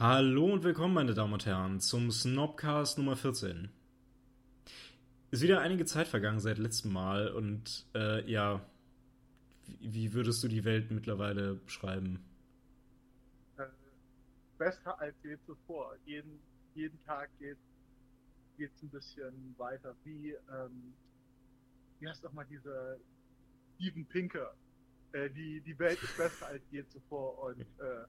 Hallo und willkommen, meine Damen und Herren, zum Snobcast Nummer 14. Ist wieder einige Zeit vergangen seit letztem Mal und äh, ja, wie, würdest du die Welt mittlerweile beschreiben? Äh, besser als je zuvor. Jeden, jeden Tag geht es ein bisschen weiter. Wie, ähm, wie heißt doch mal diese Steven Pinker? Äh, die, die Welt ist besser als je zuvor und äh,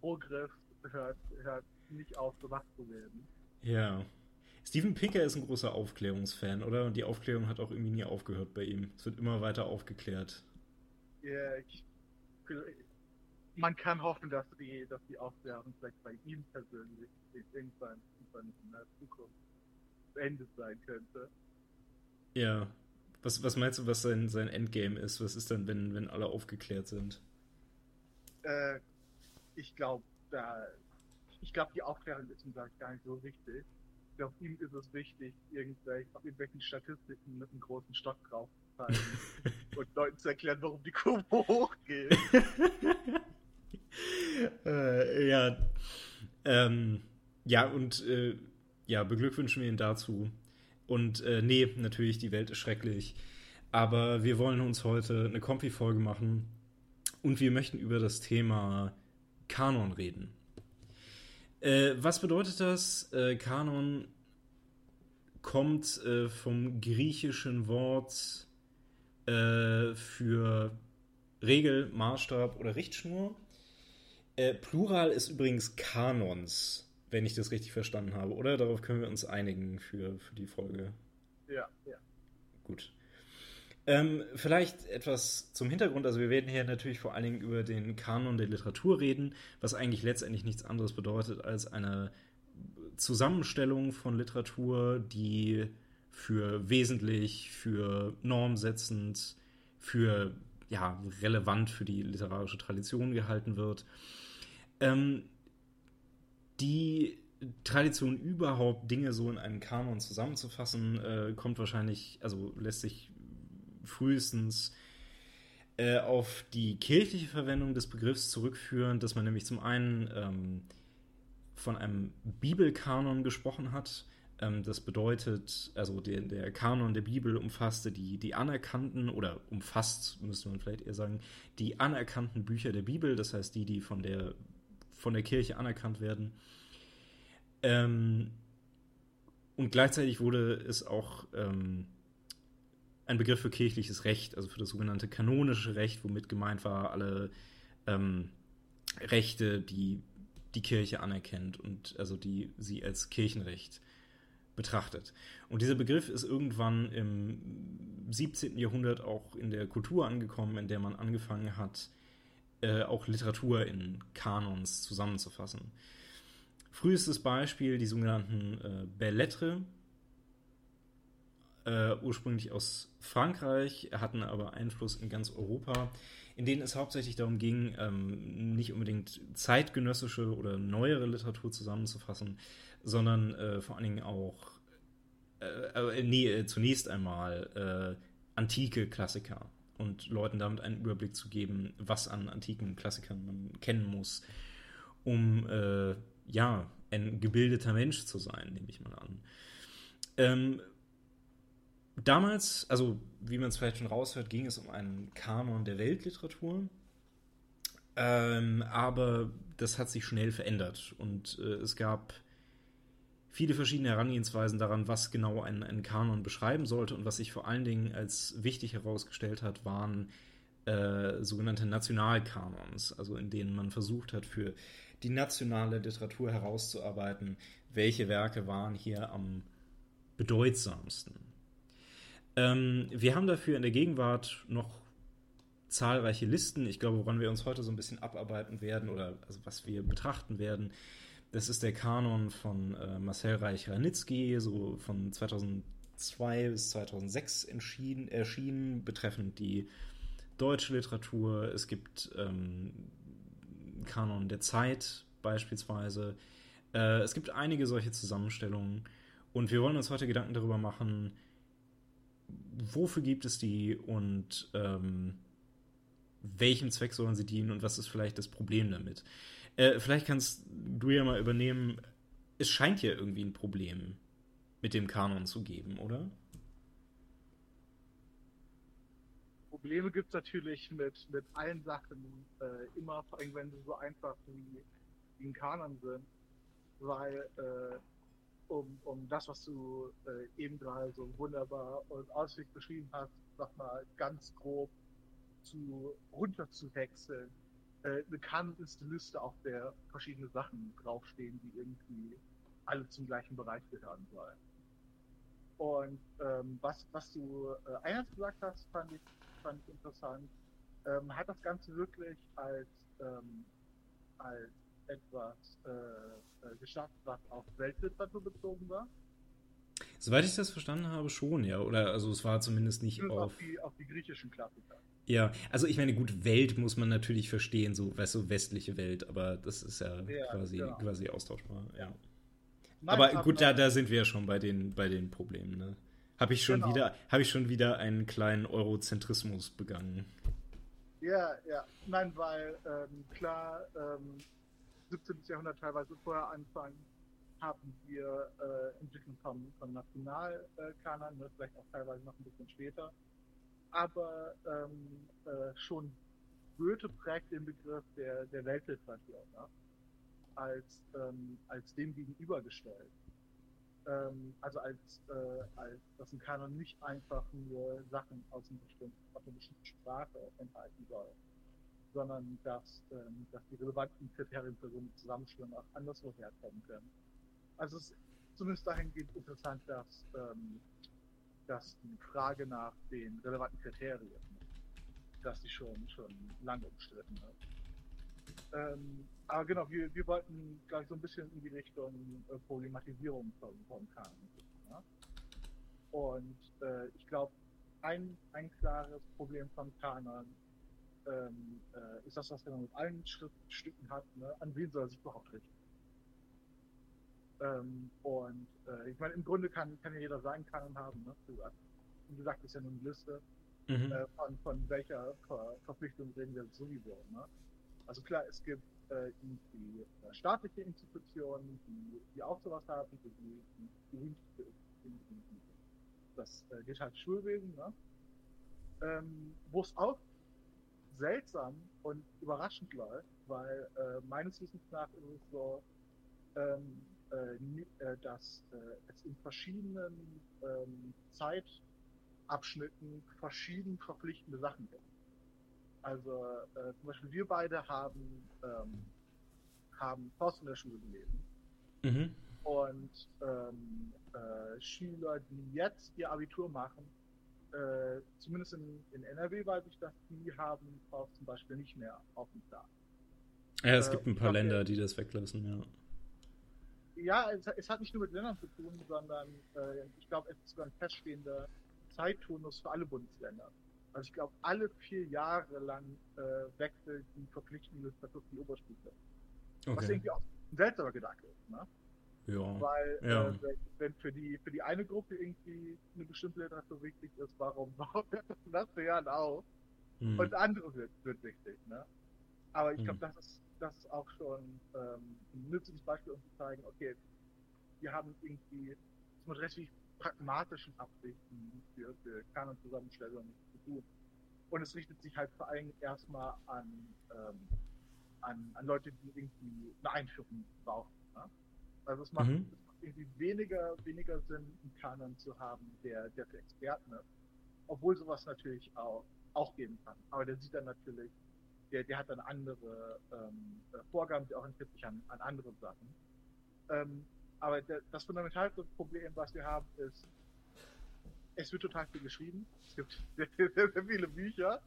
Progress hört, hört nicht auf, wach zu werden. Ja. Steven Pinker ist ein großer Aufklärungsfan, oder? Und die Aufklärung hat auch irgendwie nie aufgehört bei ihm. Es wird immer weiter aufgeklärt. Ja, ich, man kann hoffen, dass die, dass die Aufklärung vielleicht bei ihm persönlich irgendwann, irgendwann in der Zukunft beendet sein könnte. Ja. Was, was meinst du, was sein, sein Endgame ist? Was ist dann, wenn, wenn alle aufgeklärt sind? Äh, ich glaube, da, ich glaube, die Aufklärung ist ihm gar nicht so wichtig. Ich glaube, ihm ist es wichtig, irgendwelche, auf irgendwelchen Statistiken mit einem großen Stock drauf zu zeigen und Leuten zu erklären, warum die Kurve hochgeht. äh, ja. Ähm, ja, und äh, ja, beglückwünschen wir ihn dazu. Und äh, nee, natürlich, die Welt ist schrecklich. Aber wir wollen uns heute eine Kompi-Folge machen und wir möchten über das Thema Kanon reden. Äh, was bedeutet das? Äh, Kanon kommt äh, vom griechischen Wort äh, für Regel, Maßstab oder Richtschnur. Äh, Plural ist übrigens Kanons, wenn ich das richtig verstanden habe, oder? Darauf können wir uns einigen für, für die Folge. Ja, ja. Gut. Ähm, vielleicht etwas zum Hintergrund. Also wir werden hier natürlich vor allen Dingen über den Kanon der Literatur reden, was eigentlich letztendlich nichts anderes bedeutet als eine Zusammenstellung von Literatur, die für wesentlich, für normsetzend, für ja, relevant für die literarische Tradition gehalten wird. Ähm, die Tradition überhaupt Dinge so in einen Kanon zusammenzufassen, äh, kommt wahrscheinlich, also lässt sich frühestens äh, auf die kirchliche Verwendung des Begriffs zurückführen, dass man nämlich zum einen ähm, von einem Bibelkanon gesprochen hat. Ähm, das bedeutet, also der, der, Kanon der Bibel umfasste die, die anerkannten, oder umfasst, müsste man vielleicht eher sagen, die anerkannten Bücher der Bibel, das heißt die, die von der, von der Kirche anerkannt werden. Ähm, und gleichzeitig wurde es auch ähm, ein Begriff für kirchliches Recht, also für das sogenannte kanonische Recht, womit gemeint war alle ähm, Rechte, die die Kirche anerkennt und also die sie als Kirchenrecht betrachtet. Und dieser Begriff ist irgendwann im 17. Jahrhundert auch in der Kultur angekommen, in der man angefangen hat, äh, auch Literatur in Kanons zusammenzufassen. Frühestes Beispiel die sogenannten äh, Belles äh, ursprünglich aus Frankreich, hatten aber Einfluss in ganz Europa, in denen es hauptsächlich darum ging, ähm, nicht unbedingt zeitgenössische oder neuere Literatur zusammenzufassen, sondern äh, vor allen Dingen auch, äh, äh nee, äh, zunächst einmal antike Klassiker und Leuten damit einen Überblick zu geben, was an antiken Klassikern man kennen muss, um ja, ein gebildeter Mensch zu sein, nehme ich mal an. Ähm, damals, also wie man es vielleicht schon raushört, ging es um einen Kanon der Weltliteratur. Ähm, aber das hat sich schnell verändert und äh, es gab viele verschiedene Herangehensweisen daran, was genau ein, ein Kanon beschreiben sollte und was sich vor allen Dingen als wichtig herausgestellt hat, waren äh, sogenannte Nationalkanons, also in denen man versucht hat, für die nationale Literatur herauszuarbeiten, welche Werke waren hier am bedeutsamsten. Ähm, wir haben dafür in der Gegenwart noch zahlreiche Listen. Ich glaube, woran wir uns heute so ein bisschen abarbeiten werden oder also was wir betrachten werden, das ist der Kanon von äh, Marcel Reich-Ranitzky, so von 2002 bis 2006 entschieden, erschienen, betreffend die deutsche Literatur. Es gibt ähm, Kanon der Zeit beispielsweise. Äh, es gibt einige solche Zusammenstellungen und wir wollen uns heute Gedanken darüber machen, wofür gibt es die und ähm, welchem Zweck sollen sie dienen und was ist vielleicht das Problem damit. Äh, vielleicht kannst du ja mal übernehmen, es scheint ja irgendwie ein Problem mit dem Kanon zu geben, oder? Probleme gibt es natürlich mit, mit allen Sachen äh, immer, vor allem wenn sie so einfach wie, wie ein Kanon sind, weil äh, um, um das, was du äh, eben gerade so wunderbar und ausführlich beschrieben hast, nochmal ganz grob zu runterzuwechseln. Äh, eine eine Liste, auf der verschiedene Sachen draufstehen, die irgendwie alle zum gleichen Bereich gehören sollen. Und ähm, was, was du äh, eingangs gesagt hast, fand ich, fand ich interessant. Ähm, hat das Ganze wirklich als, ähm, als etwas äh, äh, geschafft, was auf Weltliteratur bezogen war? Soweit ich das verstanden habe, schon, ja. Oder also es war zumindest nicht auf, auf, die, auf die griechischen Klassiker. Ja, also ich meine, gut, Welt muss man natürlich verstehen, so, weißt du, westliche Welt, aber das ist ja, ja quasi, genau. quasi austauschbar, ja. Nein, aber gut, da, da sind wir ja schon bei den, bei den Problemen, ne? Habe ich, schon genau. wieder, hab ich schon wieder einen kleinen Eurozentrismus begangen. Ja, ja. Nein, weil ähm, klar, ähm, 17. Jahrhundert teilweise vorher anfangen, haben wir äh, Entwicklung vom, vom Nationalkanon, ne, vielleicht auch teilweise noch ein bisschen später. Aber ähm, äh, schon Goethe prägt den Begriff der, der Weltliteratur ne? als, ähm, als dem gegenübergestellt. Ähm, also als, äh, als dass ein Kanon nicht einfach nur Sachen aus, einem bestimmten, aus einer bestimmten Sprache enthalten soll, sondern dass, ähm, dass die relevanten Kriterien für so eine Zusammenstellung auch anderswo herkommen können. Also es ist zumindest dahingehend interessant, dass, ähm, dass die Frage nach den relevanten Kriterien, dass die schon, schon lange umstritten ist. Ähm, aber genau, wir, wir wollten gleich so ein bisschen in die Richtung äh, Problematisierung von, von Kanon. Ja? Und äh, ich glaube, ein, ein klares Problem von Kanon ähm, äh, ist das, was man mit allen Schriftstücken hat, ne? an wen soll er sich überhaupt richten? Ähm, und äh, ich meine, im Grunde kann, kann ja jeder sein Kanon haben. Ne? Wie gesagt, ist ja nur eine Liste, mhm. äh, von, von welcher Ver Verpflichtung reden wir sowieso. Ne? Also klar, es gibt äh, die äh, staatliche Institutionen, die, die auch sowas haben, die, die, die, die das äh, geht halt Schulwesen, ne? ähm, wo es auch seltsam und überraschend läuft, weil äh, meines Wissens nach ist es so, ähm, äh, äh dass äh, es in verschiedenen ähm, Zeitabschnitten verschieden verpflichtende Sachen gibt. Also äh, zum Beispiel wir beide haben ähm, haben Faust in der Schule gelesen. Mhm. Und ähm, äh, Schüler, die jetzt ihr Abitur machen, äh, zumindest in, in, NRW weiß ich, dass die haben Faust zum Beispiel nicht mehr auf dem Plan. Ja, es äh, gibt ein paar Länder, die das weglassen, ja. Ja, es, es, hat nicht nur mit Ländern zu tun, sondern äh, ich glaube, es ist sogar ein feststehender Zeitturnus für alle Bundesländer. Also ich glaube, alle vier Jahre lang äh, wechselt die verpflichtende für die Oberstufe. Okay. Was irgendwie auch ein seltsamer Gedanke ist. Ne? Ja. Weil ja. Äh, wenn für die für die eine Gruppe irgendwie eine bestimmte Literatur wichtig ist, warum, warum hört das das für Jahren auf? Hm. Und andere wird, wird wichtig. Ne? Aber ich glaube, hm. das ist das ist auch schon ähm, ein nützliches Beispiel, um zu zeigen, okay, wir haben irgendwie mit recht pragmatischen Absichten für, für Kanon-Zusammenstellung zu tun. Und es richtet sich halt vor allem erstmal an, ähm, an, an Leute, die irgendwie eine Einführung brauchen. Ne? Also es macht, mhm. irgendwie weniger, weniger Sinn, einen Kanon zu haben, der, der für Experten ist. Obwohl sowas natürlich auch, auch geben kann. Aber der sieht dann natürlich, der, der hat dann andere ähm, Vorgaben, die orientiert sich an, an andere Sachen. Ähm, aber der, das fundamentalste Problem, was wir haben, ist, es wird total viel geschrieben. Es gibt sehr, sehr, sehr viele Bücher.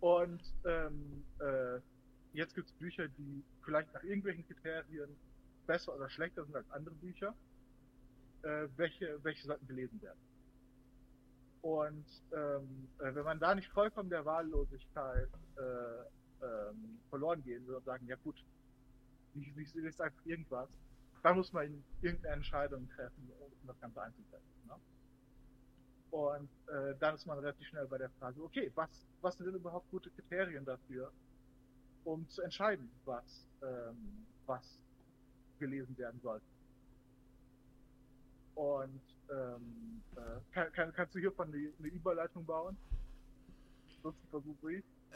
Und ähm, äh, jetzt gibt es Bücher, die vielleicht nach irgendwelchen Kriterien besser oder schlechter sind als andere Bücher. Äh, welche, welche sollten gelesen werden? Und ähm, äh, wenn man da nicht vollkommen der Wahllosigkeit äh, ähm, verloren gehen will und sagen, ja gut, ich, ich lese einfach irgendwas, dann muss man irgendeine Entscheidung treffen, um das Ganze einzusetzen. Ne? Und äh, dann ist man relativ schnell bei der Frage, okay, was, was sind denn überhaupt gute Kriterien dafür, um zu entscheiden, was, ähm, was gelesen werden soll. Und ähm, äh, kann, kann, kannst du hiervon eine, eine Überleitung bauen?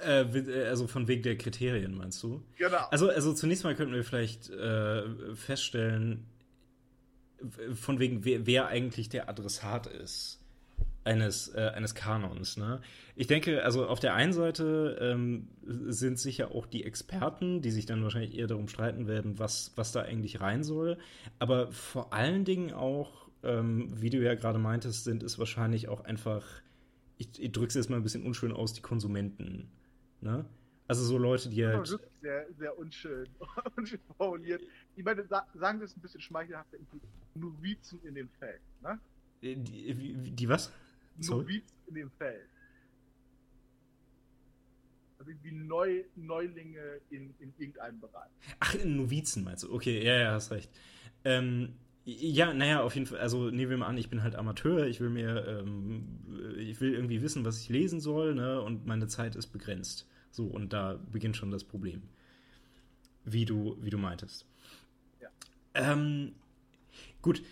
Äh, äh, also von wegen der Kriterien, meinst du? Genau. Also, also zunächst mal könnten wir vielleicht äh, feststellen, von wegen, wer, wer, eigentlich der Adressat ist eines, äh, eines Kanons. Ne? Ich denke, also auf der einen Seite ähm, sind sicher auch die Experten, die sich dann wahrscheinlich eher darum streiten werden, was, was da eigentlich rein soll. Aber vor allen Dingen auch, ähm, wie du ja gerade meintest, sind es wahrscheinlich auch einfach, ich, ich drücke es jetzt mal ein bisschen unschön aus, die Konsumenten. Ne? Also so Leute, die halt. Das ist sehr, sehr unschön, unschön formuliert. Ich meine, sagen wir es ein bisschen schmeichelhafter, Novizen in dem Feld. Ne? Äh, die, die, die was? Novizen in dem Feld. Also wie Neu, Neulinge in, in irgendeinem Bereich. Ach, in Novizen meinst du? Okay, ja, ja, hast recht. Ähm, ja, naja, auf jeden Fall. Also nehmen wir mal an, ich bin halt Amateur, ich will mir, ähm, ich will irgendwie wissen, was ich lesen soll, ne? Und meine Zeit ist begrenzt. So, und da beginnt schon das Problem. Wie du, wie du meintest. Ja. Ähm, gut,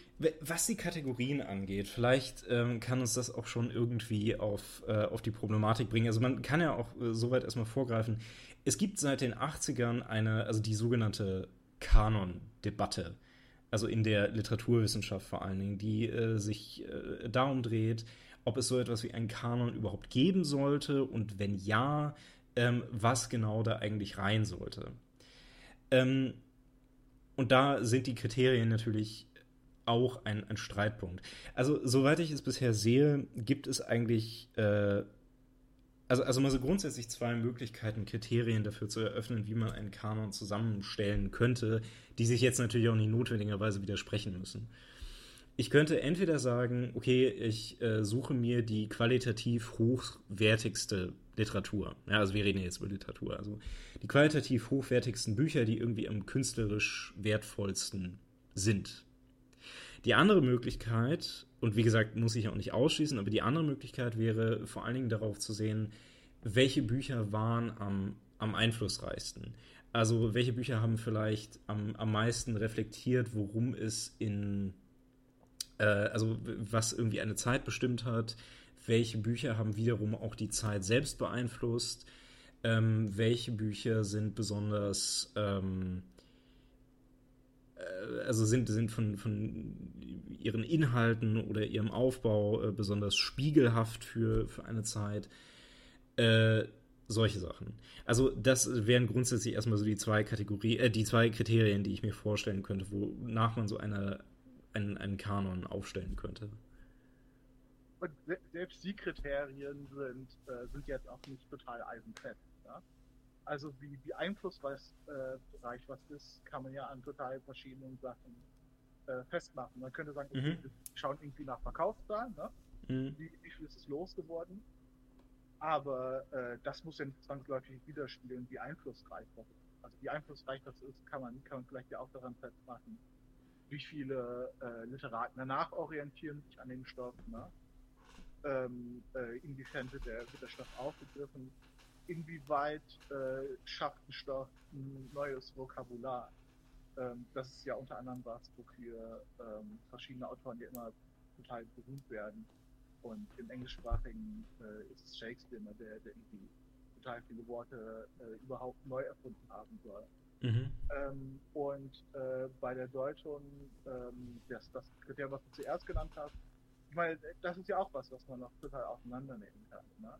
was die Kategorien angeht, vielleicht ähm, kann uns das auch schon irgendwie auf, äh, auf die Problematik bringen. Also man kann ja auch äh, soweit erstmal vorgreifen. Es gibt seit den 80ern eine, also die sogenannte Kanon-Debatte also in der Literaturwissenschaft vor allen Dingen, die äh, sich äh, darum dreht, ob es so etwas wie einen Kanon überhaupt geben sollte und wenn ja, ähm, was genau da eigentlich rein sollte. Ähm, und da sind die Kriterien natürlich auch ein, ein, Streitpunkt. Also, soweit ich es bisher sehe, gibt es eigentlich äh, also, also mal so grundsätzlich zwei Möglichkeiten, Kriterien dafür zu eröffnen, wie man einen Kanon zusammenstellen könnte, die sich jetzt natürlich auch nicht notwendigerweise widersprechen müssen. Ich könnte entweder sagen, okay, ich äh, suche mir die qualitativ hochwertigste Literatur. Ja, also wir reden jetzt über Literatur. Also die qualitativ hochwertigsten Bücher, die irgendwie am künstlerisch wertvollsten sind. Die andere Möglichkeit, und wie gesagt, muss ich auch nicht ausschließen, aber die andere Möglichkeit wäre vor allen Dingen darauf zu sehen, welche Bücher waren am, am einflussreichsten. Also welche Bücher haben vielleicht am, am meisten reflektiert, worum es in, äh, also was irgendwie eine Zeit bestimmt hat, welche Bücher haben wiederum auch die Zeit selbst beeinflusst, ähm, welche Bücher sind besonders ähm, äh, also sind, sind von, von ihren Inhalten oder ihrem Aufbau äh, besonders spiegelhaft für, für eine Zeit. Äh, solche Sachen. Also das wären grundsätzlich erstmal so die zwei Kategorien, äh, die zwei Kriterien, die ich mir vorstellen könnte, wonach man so eine, einen, einen Kanon aufstellen könnte. Und selbst die Kriterien sind, äh, sind jetzt auch nicht total eisenfest. Ja? Also wie, wie einflussreich was ist, kann man ja an total verschiedenen Sachen äh, festmachen. Man könnte sagen, mhm. wir schauen irgendwie nach Verkaufszahlen, ne? Mhm. wie, wie, viel ist es losgeworden. Aber äh, das muss ja nicht zwangsläufig widerspiegeln, wie einflussreich das ist. Also wie einflussreich das ist, kann man, kann man vielleicht ja auch daran festmachen, wie viele äh, Literaten danach orientieren sich an den Stoff. Ne? Ähm, äh, inwiefern wird der, wird der Stoff aufgegriffen, inwieweit äh, schafft ein Stoff ein neues Vokabular. Ähm, das ist ja unter anderem was, wofür ähm, verschiedene Autoren ja immer total berühmt werden. Und im englischsprachigen äh, ist es Shakespeare, der, der irgendwie total viele Worte äh, überhaupt neu erfunden haben soll. Mhm. Ähm, und äh, bei der Deutung, ähm, das, das Kriterium, was du zuerst genannt hast, ich meine, das ist ja auch was, was man noch total auseinandernehmen kann. Ne?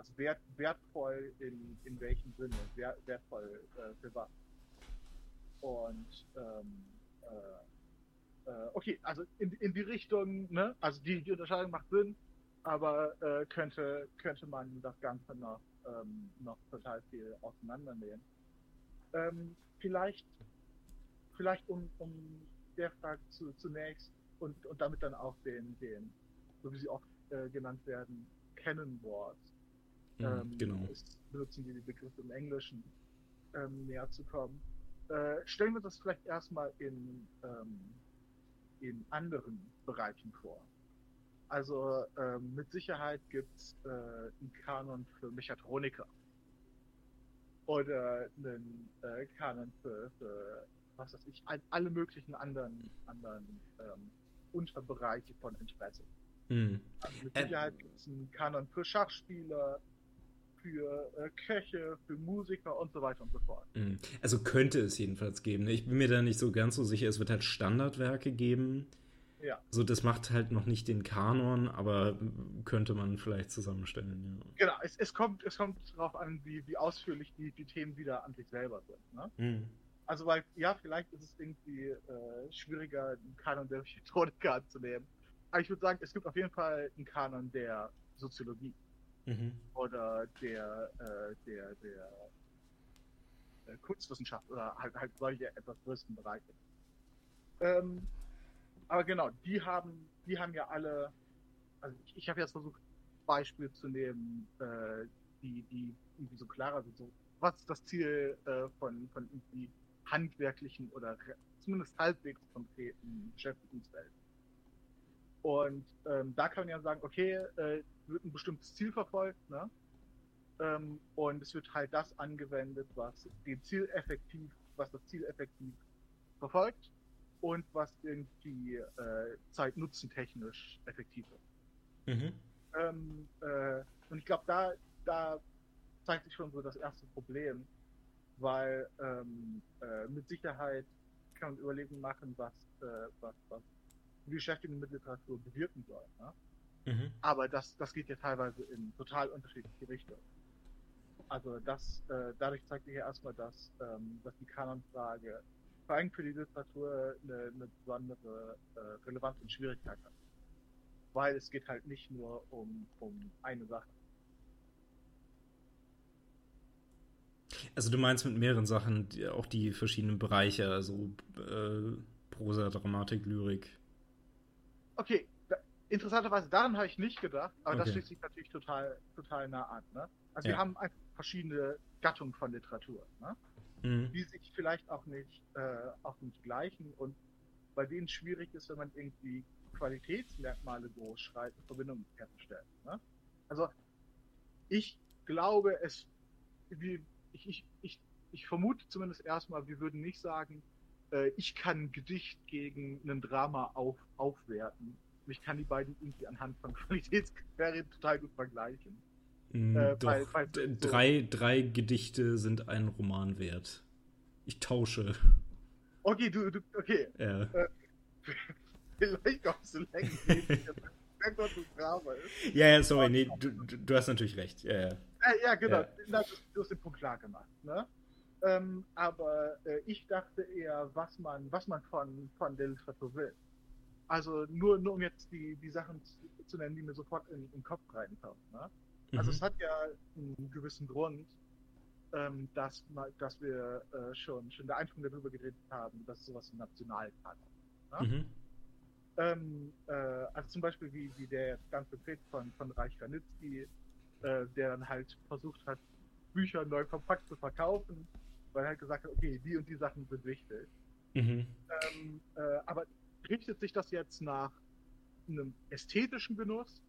Also wert, wertvoll in, in welchem Sinne, wert, wertvoll äh, für was. Und ähm, äh, äh, okay, also in, in die Richtung, ne, also die, die Unterscheidung macht Sinn, aber äh, könnte, könnte man das Ganze noch, ähm, noch total viel auseinandernehmen. Ähm, vielleicht, vielleicht um, um der Frage zu, zunächst und, und damit dann auch den, den, so wie sie auch äh, genannt werden, Canon Wars. Ja, ähm, genau. Benutzen die Begriffe im Englischen ähm, näher zu kommen. Äh, stellen wir das vielleicht erstmal in, ähm, in anderen Bereichen vor. Also ähm, mit Sicherheit gibt es äh, einen Kanon für Mechatroniker. oder einen äh, Kanon für, für, was weiß ich, all, alle möglichen anderen, anderen ähm, Unterbereiche von Interesse. Mhm. Also mit Sicherheit gibt es einen Kanon für Schachspieler, für äh, Köche, für Musiker und so weiter und so fort. Mhm. Also könnte es jedenfalls geben. ne? Ich bin mir da nicht so ganz so sicher. Es wird halt Standardwerke geben. Ja. So, das macht halt noch nicht den Kanon, aber könnte man vielleicht zusammenstellen, ja. Genau, es, es, kommt, es kommt darauf an, wie, wie ausführlich die, die Themen wieder an sich selber sind. Ne? Mhm. Also, weil, ja, vielleicht ist es irgendwie äh, schwieriger, einen Kanon der Methodika anzunehmen. Aber ich würde sagen, es gibt auf jeden Fall einen Kanon der Soziologie Mhm. oder der, äh, der, der äh, Kunstwissenschaft oder halt, halt solche etwas größeren Bereiche. Ähm, aber genau, die haben, die haben ja alle, also ich, ich habe jetzt versucht, Beispiele zu nehmen, äh, die, die irgendwie so klarer sind. So, was ist das Ziel äh, von, von irgendwie handwerklichen oder zumindest halbwegs konkreten Beschäftigungswelt? Und ähm, da kann man ja sagen, okay, äh, wird ein bestimmtes Ziel verfolgt, ne? Ähm, und es wird halt das angewendet, was den Ziel effektiv, was das Ziel effektiv verfolgt und was irgendwie äh, zeitnutzentechnisch effektiv ist. Mhm. Ähm, äh, und ich glaube, da, da zeigt sich schon so das erste Problem, weil ähm, äh, mit Sicherheit kann man Überlegungen machen, was, äh, was, was die Beschäftigung mit Literatur bewirken soll. Ne? Mhm. Aber das, das geht ja teilweise in total unterschiedliche Richtungen. Also das, äh, dadurch zeigt sich ja erstmal, dass, ähm, dass die Kanonfrage vor allem für die Literatur eine, eine besondere äh, Relevanz und Schwierigkeit hat. Weil es geht halt nicht nur um, um eine Sache. Also du meinst mit mehreren Sachen die, auch die verschiedenen Bereiche, also äh, Prosa, Dramatik, Lyrik. Okay, da, interessanterweise daran habe ich nicht gedacht, aber das Okay. schließt sich natürlich total, total nah an. Ne? Also Ja. wir haben einfach verschiedene Gattungen von Literatur. Ne? Mhm. die sich vielleicht auch nicht, äh, auch nicht gleichen und bei denen es schwierig ist, wenn man irgendwie Qualitätsmerkmale groß schreibt, in Verbindung herzustellen. Ne? Also ich glaube, es, wie, ich, ich, ich, ich vermute zumindest erstmal, wir würden nicht sagen, äh, ich kann ein Gedicht gegen ein Drama auf, aufwerten. Ich kann die beiden irgendwie anhand von Qualitätskriterien total gut vergleichen. Mm, Äh, Doch, weil- so- drei, drei Gedichte sind einen Roman wert. Ich tausche. Okay, du, du okay, Ja. Vielleicht kommst du länger. Ein ja, ja, sorry, nee, du, du, hast natürlich recht. Ja, ja. Äh, ja, genau. Ja. Du hast den Punkt klar gemacht. Ne? Ähm, aber äh, ich dachte eher, was man, was man von, von der Literatur will. Also nur, nur um jetzt die, die Sachen zu, zu nennen, die mir sofort in, in den Kopf reinkommen. Ne? Also Mhm. es hat ja einen gewissen Grund, ähm, dass, dass wir äh, schon, schon in der Einführung darüber geredet haben, dass sowas wie Nationalkanon ne? Mhm. Ähm, äh, also zum Beispiel wie, wie der jetzt ganz konkret von, von Reich Ranitzky, äh, der dann halt versucht hat, Bücher neu kompakt zu verkaufen, weil er halt gesagt hat, okay, die und die Sachen sind wichtig. Mhm. Ähm, äh, aber richtet sich das jetzt nach einem ästhetischen Genuss?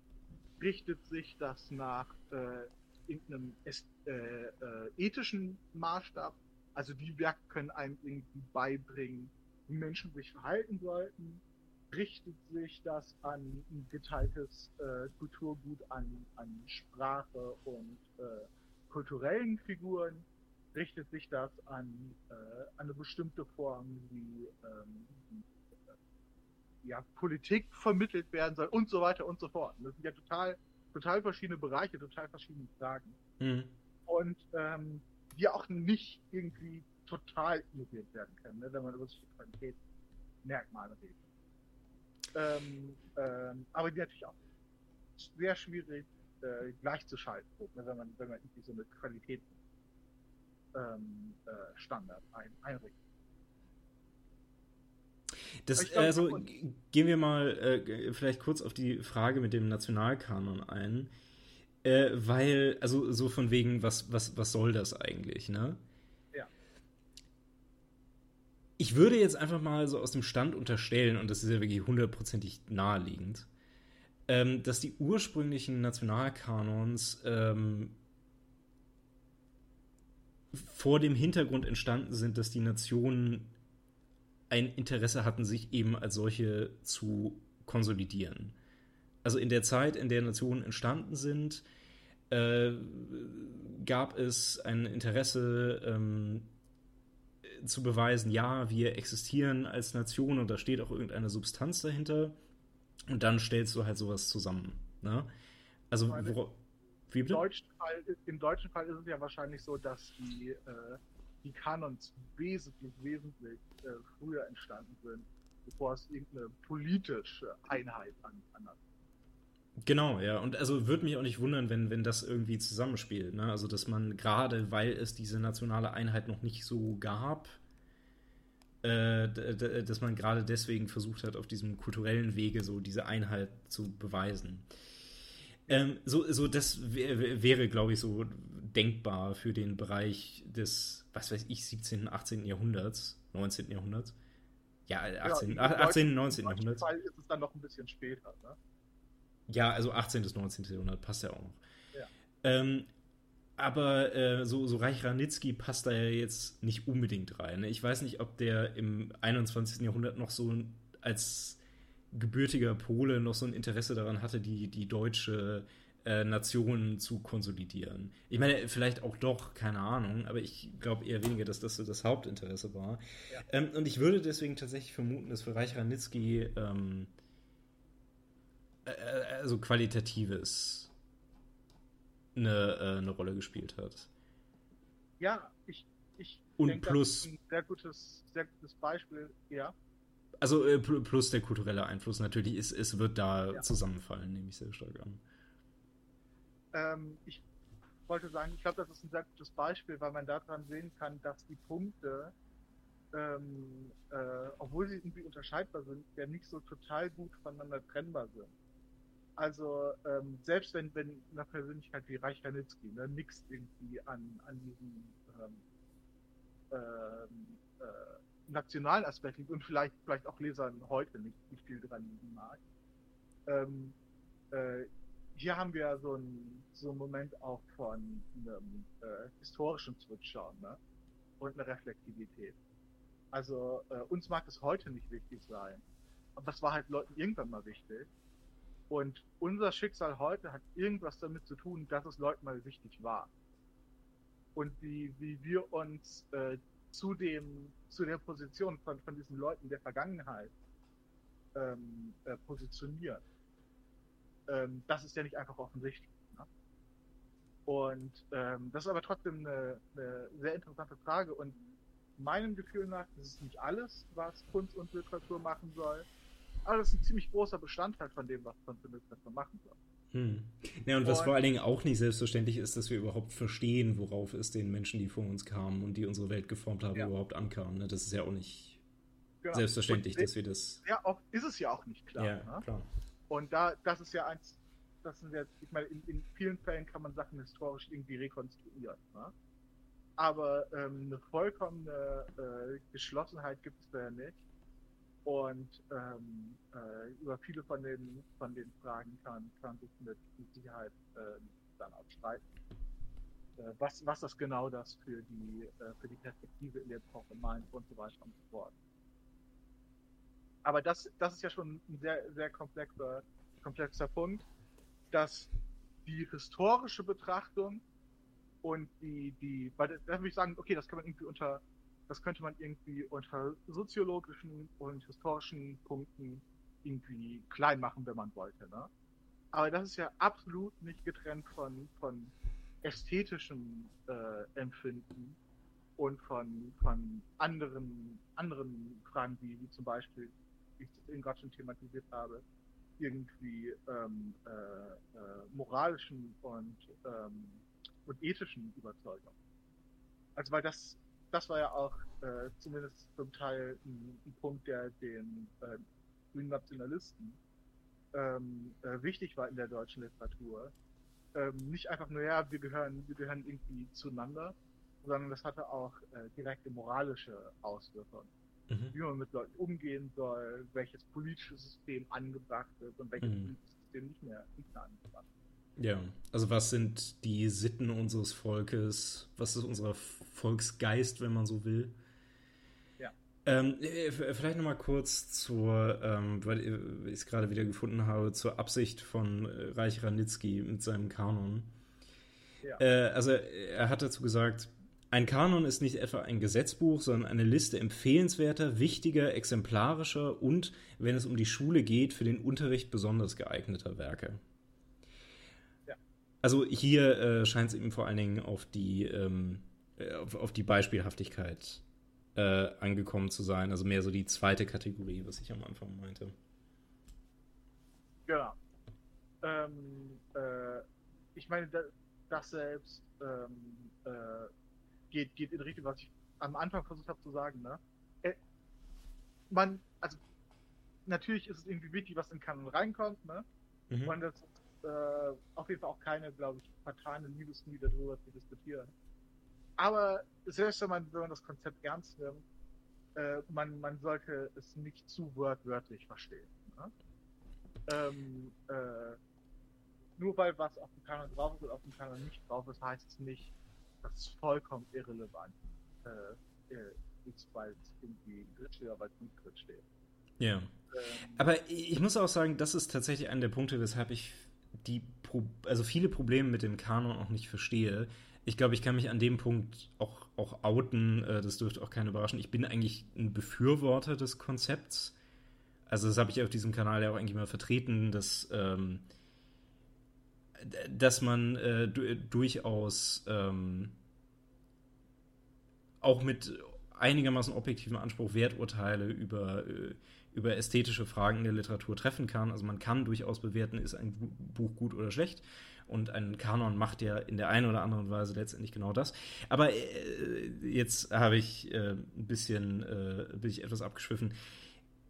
Richtet sich das nach äh, irgendeinem äst- äh, äh, ethischen Maßstab? Also die Werke können einem irgendwie beibringen, wie Menschen sich verhalten sollten? Richtet sich das an ein geteiltes äh, Kulturgut, an, an Sprache und äh, kulturellen Figuren? Richtet sich das an, äh, eine bestimmte Form, wie, ähm, äh, ja, Politik vermittelt werden soll und so weiter und so fort. Das sind ja total, total verschiedene Bereiche, total verschiedene Fragen. Mhm. Und ähm, die auch nicht irgendwie total ignoriert werden können, ne, wenn man über solche Qualitätsmerkmale redet. Ähm, ähm, aber die natürlich auch sehr schwierig äh, gleichzuschalten, ne, wenn man, wenn man irgendwie so eine Qualität ähm, äh, Standard ein, einrichtet. Das, glaub, also gehen wir mal äh, vielleicht kurz auf die Frage mit dem Nationalkanon ein. Äh, weil, also so von wegen, was, was, was soll das eigentlich, ne? Ja. Ich würde jetzt einfach mal so aus dem Stand unterstellen, und das ist ja wirklich hundertprozentig naheliegend, ähm, dass die ursprünglichen Nationalkanons ähm, vor dem Hintergrund entstanden sind, dass die Nationen ein Interesse hatten, sich eben als solche zu konsolidieren. Also in der Zeit, in der Nationen entstanden sind, äh, gab es ein Interesse ähm, zu beweisen, ja, wir existieren als Nation und da steht auch irgendeine Substanz dahinter. Und dann stellst du halt sowas zusammen. Ne? Also, wo, wie Im deutschen, Fall, Im deutschen Fall ist es ja wahrscheinlich so, dass die, äh, die Kanons wesentlich, wesentlich äh, früher entstanden sind, bevor es irgendeine politische Einheit an, an Genau, ja. Und also würde mich auch nicht wundern, wenn, wenn das irgendwie zusammenspielt. Ne? Also, dass man gerade, weil es diese nationale Einheit noch nicht so gab, äh, dass man gerade deswegen versucht hat, auf diesem kulturellen Wege so diese Einheit zu beweisen. Ähm, so, so, das wäre, glaube ich, so denkbar für den Bereich des, was weiß ich, 17., 18. Jahrhunderts, 19. Jahrhunderts. Ja, 18., ja, 18. 19. Jahrhunderts. Fall ist es dann noch ein bisschen später, ne? Ja, also 18. bis 19. Jahrhundert passt ja auch noch. Ja. Ähm, aber äh, so, so Reich Ranitzky passt da ja jetzt nicht unbedingt rein. Ne? Ich weiß nicht, ob der im 21. Jahrhundert noch so als gebürtiger Pole noch so ein Interesse daran hatte, die, die deutsche äh, Nation zu konsolidieren. Ich meine, vielleicht auch doch, keine Ahnung, aber ich glaube eher weniger, dass das so das Hauptinteresse war. Ja. Ähm, und ich würde deswegen tatsächlich vermuten, dass für Reich Ranitzky ähm, äh, also qualitatives eine, äh, eine Rolle gespielt hat. Ja, ich, ich und denke, plus ein sehr gutes, sehr gutes Beispiel, ja. Also äh, plus der kulturelle Einfluss natürlich, ist, es wird da ja. zusammenfallen, nehme ich sehr stark an. Ähm, ich wollte sagen, ich glaube, das ist ein sehr gutes Beispiel, weil man daran sehen kann, dass die Punkte, ähm, äh, obwohl sie irgendwie unterscheidbar sind, ja nicht so total gut voneinander trennbar sind. Also ähm, selbst wenn, wenn eine Persönlichkeit wie Reich Ranitzky ne, nichts irgendwie an, an diesem ähm, ähm, äh, nationalen Aspekt liegt und vielleicht, vielleicht auch Lesern heute nicht, nicht viel dran liegen mag. Ähm, äh, hier haben wir so einen so einen Moment auch von einem äh, historischen Zurückschauen ne? und eine Reflektivität. Also äh, uns mag es heute nicht wichtig sein, aber es war halt Leuten irgendwann mal wichtig. Und unser Schicksal heute hat irgendwas damit zu tun, dass es Leuten mal wichtig war. Und wie, wie wir uns äh, zu dem, zu der Position von, von diesen Leuten der Vergangenheit ähm, äh, positionieren. Ähm, das ist ja nicht einfach offensichtlich. Ne? Und ähm, das ist aber trotzdem eine, eine sehr interessante Frage. Und meinem Gefühl nach das ist nicht alles, was Kunst und Literatur machen soll. Aber das ist ein ziemlich großer Bestandteil von dem, was Kunst und Literatur machen soll. Hm. Ja, und was und, vor allen Dingen auch nicht selbstverständlich ist, dass wir überhaupt verstehen, worauf es den Menschen, die vor uns kamen und die unsere Welt geformt haben, ja. überhaupt ankam. Ne? Das ist ja auch nicht genau. selbstverständlich, und, dass wir das. Ja, auch, ist es ja auch nicht klar. Ja, ne? klar. Und da, das ist ja eins, das sind jetzt, ich meine, in, in vielen Fällen kann man Sachen historisch irgendwie rekonstruieren. Ne? Aber ähm, eine vollkommene äh, Geschlossenheit gibt es da ja nicht. Und ähm, äh, über viele von den, von den Fragen kann, kann sich mit, Sicherheit äh, dann auch streiten. Äh, was, was das genau das für die, äh, für die Perspektive in der Epoche meint und so weiter und so fort. Aber das, das ist ja schon ein sehr, sehr komplexer, komplexer Punkt, dass die historische Betrachtung und die, die, weil da würde ich sagen, okay, das kann man irgendwie unter das könnte man irgendwie unter soziologischen und historischen Punkten irgendwie klein machen, wenn man wollte. Ne? Aber das ist ja absolut nicht getrennt von, von ästhetischem äh, Empfinden und von, von anderen, anderen Fragen, wie, wie zum Beispiel, wie ich es eben gerade schon thematisiert habe, irgendwie ähm, äh, äh, moralischen und, ähm, und ethischen Überzeugungen. Also weil das das war ja auch äh, zumindest zum Teil ein, ein Punkt, der den äh, grünen Nationalisten ähm, äh, wichtig war in der deutschen Literatur. Ähm, nicht einfach nur, ja, wir gehören, wir gehören irgendwie zueinander, sondern das hatte auch äh, direkte moralische Auswirkungen. Mhm. Wie man mit Leuten umgehen soll, welches politische System angebracht ist und welches mhm. politische System nicht mehr, nicht mehr angebracht ist. Ja, also was sind die Sitten unseres Volkes? Was ist unser Volksgeist, wenn man so will? Ja. Ähm, äh, vielleicht nochmal kurz zur, ähm, weil ich es gerade wieder gefunden habe, zur Absicht von äh, Reich Ranitzky mit seinem Kanon. Ja. Äh, also er hat dazu gesagt, ein Kanon ist nicht etwa ein Gesetzbuch, sondern eine Liste empfehlenswerter, wichtiger, exemplarischer und, wenn es um die Schule geht, für den Unterricht besonders geeigneter Werke. Also hier äh, scheint es eben vor allen Dingen auf die, ähm, äh, auf, auf, die Beispielhaftigkeit äh, angekommen zu sein. Also mehr so die zweite Kategorie, was ich am Anfang meinte. Genau. Ähm, äh, ich meine, das, selbst ähm, äh, geht, geht in Richtung, was ich am Anfang versucht habe zu sagen. Ne? Äh, man, also natürlich ist es irgendwie wichtig, was in Kanon reinkommt. Ne? Mhm. Und das äh, auf jeden Fall auch keine, glaube ich, fatale Liebesmühe darüber zu diskutieren. Aber selbst wenn man, wenn man das Konzept ernst nimmt, äh, man, man sollte es nicht zu wörtlich verstehen. Ne? Ähm, äh, nur weil was auf dem Kanon drauf ist oder auf dem Kanon nicht drauf ist, heißt es nicht, das ist vollkommen irrelevant. Äh, ist, weil es irgendwie drin steht oder weil es nicht drin steht. Ja. Ähm, Aber ich muss auch sagen, das ist tatsächlich einer der Punkte, weshalb ich die, Pro also viele Probleme mit dem Kanon auch nicht verstehe. Ich glaube, ich kann mich an dem Punkt auch, auch outen, äh, das dürfte auch keinen überraschen. Ich bin eigentlich ein Befürworter des Konzepts. Also das habe ich auf diesem Kanal ja auch eigentlich mal vertreten, dass ähm, dass man äh, durchaus ähm, auch mit einigermaßen objektivem Anspruch Werturteile über, äh, über ästhetische Fragen der Literatur treffen kann. Also man kann durchaus bewerten, ist ein Buch gut oder schlecht. Und ein Kanon macht ja in der einen oder anderen Weise letztendlich genau das. Aber äh, jetzt habe ich äh, ein bisschen, äh, bin ich etwas abgeschwiffen.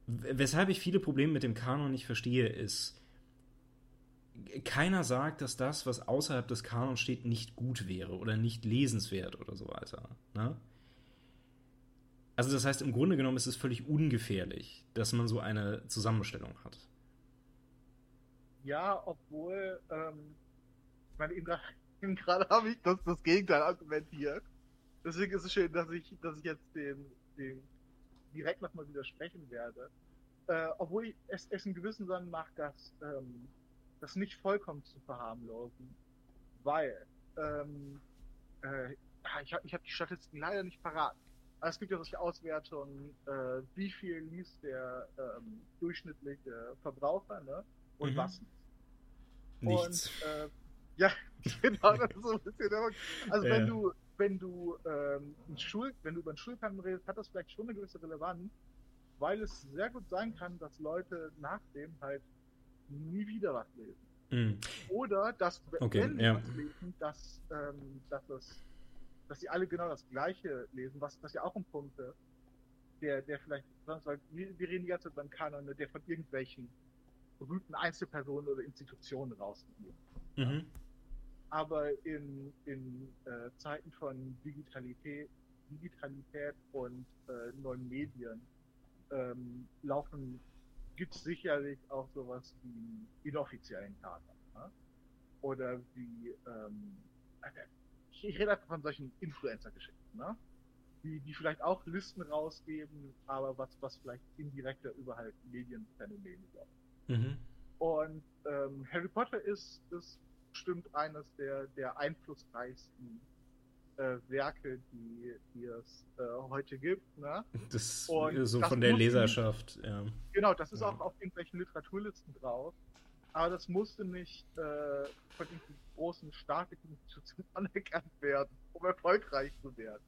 Weshalb ich viele Probleme mit dem Kanon nicht verstehe, ist, keiner sagt, dass das, was außerhalb des Kanons steht, nicht gut wäre oder nicht lesenswert oder so weiter. Ne? Also das heißt, im Grunde genommen ist es völlig ungefährlich, dass man so eine Zusammenstellung hat. Ja, obwohl, ähm, ich meine, gerade habe ich das, das Gegenteil argumentiert. Deswegen ist es schön, dass ich, dass ich jetzt den, den direkt nochmal widersprechen werde. Äh, obwohl ich es, es in gewissem Sinne macht, dass ähm, das nicht vollkommen zu verharmlosen, weil ähm, äh, ich habe ich hab die Statistiken leider nicht parat. Aber es gibt ja solche Auswertungen, äh, wie viel liest der ähm, durchschnittliche Verbraucher ne? und mhm. was nicht. Nichts. Und äh, ja, genau, das ist so ein bisschen. Also ja. wenn du, wenn du ähm, Schul, wenn du über einen Schulkanon redest, hat das vielleicht schon eine gewisse Relevanz, weil es sehr gut sein kann, dass Leute nach dem halt nie wieder was lesen. Mhm. Oder dass, okay, wenn ja. was lesen, dass, ähm, dass, das, dass sie alle genau das Gleiche lesen, was das ja auch ein Punkt ist, der, der vielleicht, weil wir, wir reden die ganze Zeit beim Kanon, der von irgendwelchen berühmten Einzelpersonen oder Institutionen rausgeht. Mhm. Aber in, in äh, Zeiten von Digitalität, Digitalität und äh, neuen Medien ähm, laufen gibt es sicherlich auch sowas wie inoffiziellen Kater. Ne? Oder wie, ähm, ich, ich rede einfach von solchen Influencer-Geschichten, ne? die, die vielleicht auch Listen rausgeben, aber was, was vielleicht indirekter über halt Medienphänomene läuft. Mhm. Und ähm, Harry Potter ist, ist bestimmt eines der, der einflussreichsten äh, Werke, die, die es äh, heute gibt. Ne? Das und so das von der Leserschaft, ja. Genau, das ist ja. auch auf irgendwelchen Literaturlisten drauf. Aber das musste nicht äh, von irgendwelchen großen staatlichen Institutionen anerkannt werden, um erfolgreich zu werden.